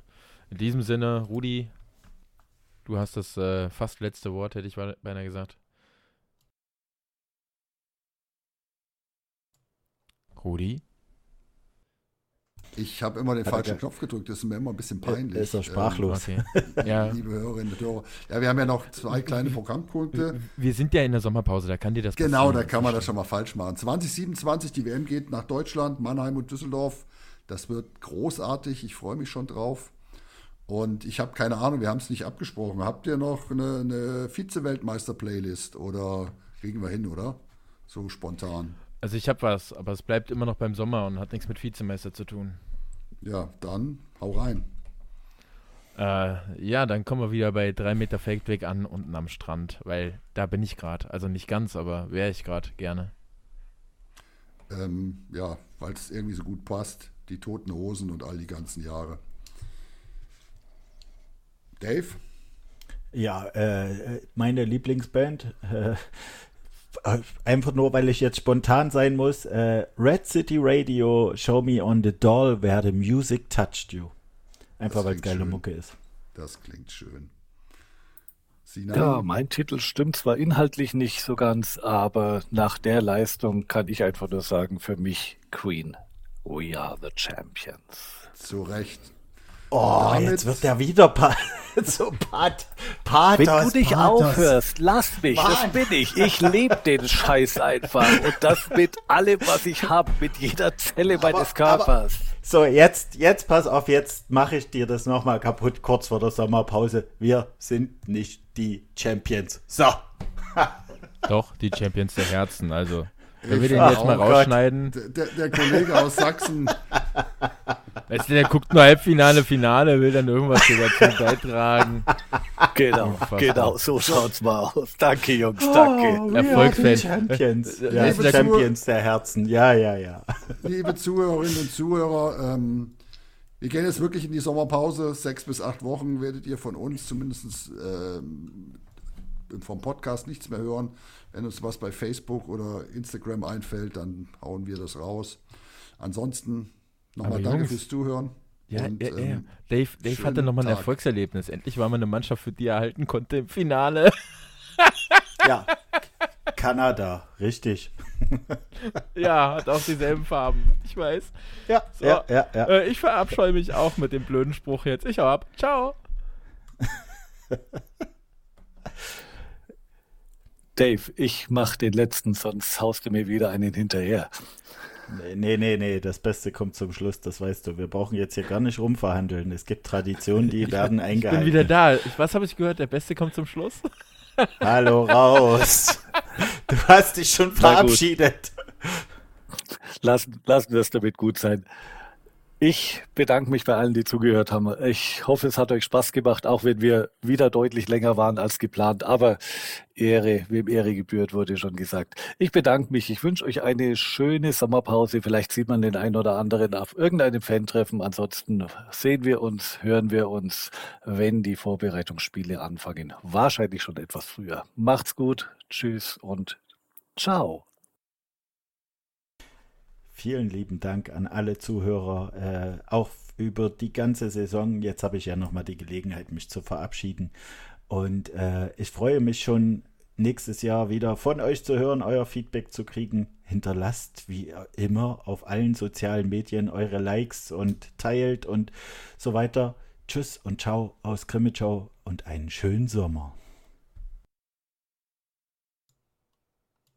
in diesem Sinne, Rudi, du hast das äh, fast letzte Wort, hätte ich beinahe gesagt. Rudi? Ich habe immer den Hat falschen Knopf gedrückt, das ist mir immer ein bisschen peinlich. Er ist doch sprachlos. Ähm, okay. ja. Liebe Hörerinnen und Hörer. Ja, wir haben ja noch zwei kleine Programmpunkte. Wir sind ja in der Sommerpause, da kann dir das Genau, da kann man das schon mal falsch machen. 2027, die WM geht nach Deutschland, Mannheim und Düsseldorf. Das wird großartig, ich freue mich schon drauf. Und ich habe keine Ahnung, wir haben es nicht abgesprochen. Habt ihr noch eine, eine Vize-Weltmeister-Playlist oder kriegen wir hin, oder? So spontan. Also ich habe was, aber es bleibt immer noch beim Sommer und hat nichts mit Vizemeister zu tun. Ja, dann hau rein. Äh, ja, dann kommen wir wieder bei drei Meter Feldweg an unten am Strand, weil da bin ich gerade. Also nicht ganz, aber wäre ich gerade gerne. Ähm, ja, weil es irgendwie so gut passt. Die Toten Hosen und all die ganzen Jahre. Dave? Ja, äh, meine Lieblingsband äh, einfach nur, weil ich jetzt spontan sein muss, äh, Red City Radio, Show Me on the Doll, where the music touched you. Einfach weil es geile schön. Mucke ist. Das klingt schön. Sinan? Ja, mein Titel stimmt zwar inhaltlich nicht so ganz, aber nach der Leistung kann ich einfach nur sagen, für mich Queen. We are the champions. Zu Recht. Oh, Damit jetzt wird der wieder so Pat Pathos. Wenn du dich Pathos. aufhörst, lass mich, Mann. das bin ich. Ich lebe den Scheiß einfach. Und das mit allem, was ich habe, mit jeder Zelle aber, meines Körpers. Aber, so, jetzt, jetzt pass auf, jetzt mache ich dir das nochmal kaputt, kurz vor der Sommerpause. Wir sind nicht die Champions. So. Doch, die Champions der Herzen, also Wenn wir den jetzt mal oh rausschneiden. Der, der, Kollege aus Sachsen. Weißt du, der guckt nur Halbfinale, Finale, will dann irgendwas dazu beitragen. Genau, genau, so schaut's mal aus. Danke, Jungs, danke. Oh, Erfolgsfan. Champions. Ja, ja der Champions der Herzen. Ja, ja, ja. Liebe Zuhörerinnen und Zuhörer, ähm, wir gehen jetzt wirklich in die Sommerpause. Sechs bis acht Wochen werdet ihr von uns zumindest ähm, vom Podcast nichts mehr hören. Wenn uns was bei Facebook oder Instagram einfällt, dann hauen wir das raus. Ansonsten nochmal danke fürs Zuhören. Ja, und, ja, ja. Ähm, Dave, Dave hatte nochmal ein Erfolgserlebnis. Endlich war man eine Mannschaft, für die er halten konnte im Finale. ja, Kanada, richtig. ja, hat auch dieselben Farben. Ich weiß. Ja, so, ja, ja, ja. Äh, ich verabscheue mich auch mit dem blöden Spruch jetzt. Ich hau ab. Ciao. Dave, ich mach den letzten, sonst haust du mir wieder einen hinterher. Nee, nee, nee, das Beste kommt zum Schluss, das weißt du. Wir brauchen jetzt hier gar nicht rumverhandeln. Es gibt Traditionen, die werden eingehalten. Ich bin wieder da. Was habe ich gehört? Der Beste kommt zum Schluss? Hallo, raus. Du hast dich schon verabschiedet. Lassen, lassen wir es damit gut sein. Ich bedanke mich bei allen, die zugehört haben. Ich hoffe, es hat euch Spaß gemacht, auch wenn wir wieder deutlich länger waren als geplant. Aber Ehre, wem Ehre gebührt, wurde schon gesagt. Ich bedanke mich. Ich wünsche euch eine schöne Sommerpause. Vielleicht sieht man den einen oder anderen auf irgendeinem Fan-Treffen. Ansonsten sehen wir uns, hören wir uns, wenn die Vorbereitungsspiele anfangen. Wahrscheinlich schon etwas früher. Macht's gut. Tschüss und ciao. Vielen lieben Dank an alle Zuhörer, äh, auch über die ganze Saison. Jetzt habe ich ja nochmal die Gelegenheit, mich zu verabschieden. Und äh, ich freue mich schon, nächstes Jahr wieder von euch zu hören, euer Feedback zu kriegen. Hinterlasst wie immer auf allen sozialen Medien eure Likes und teilt und so weiter. Tschüss und ciao aus Grimmitschau und einen schönen Sommer.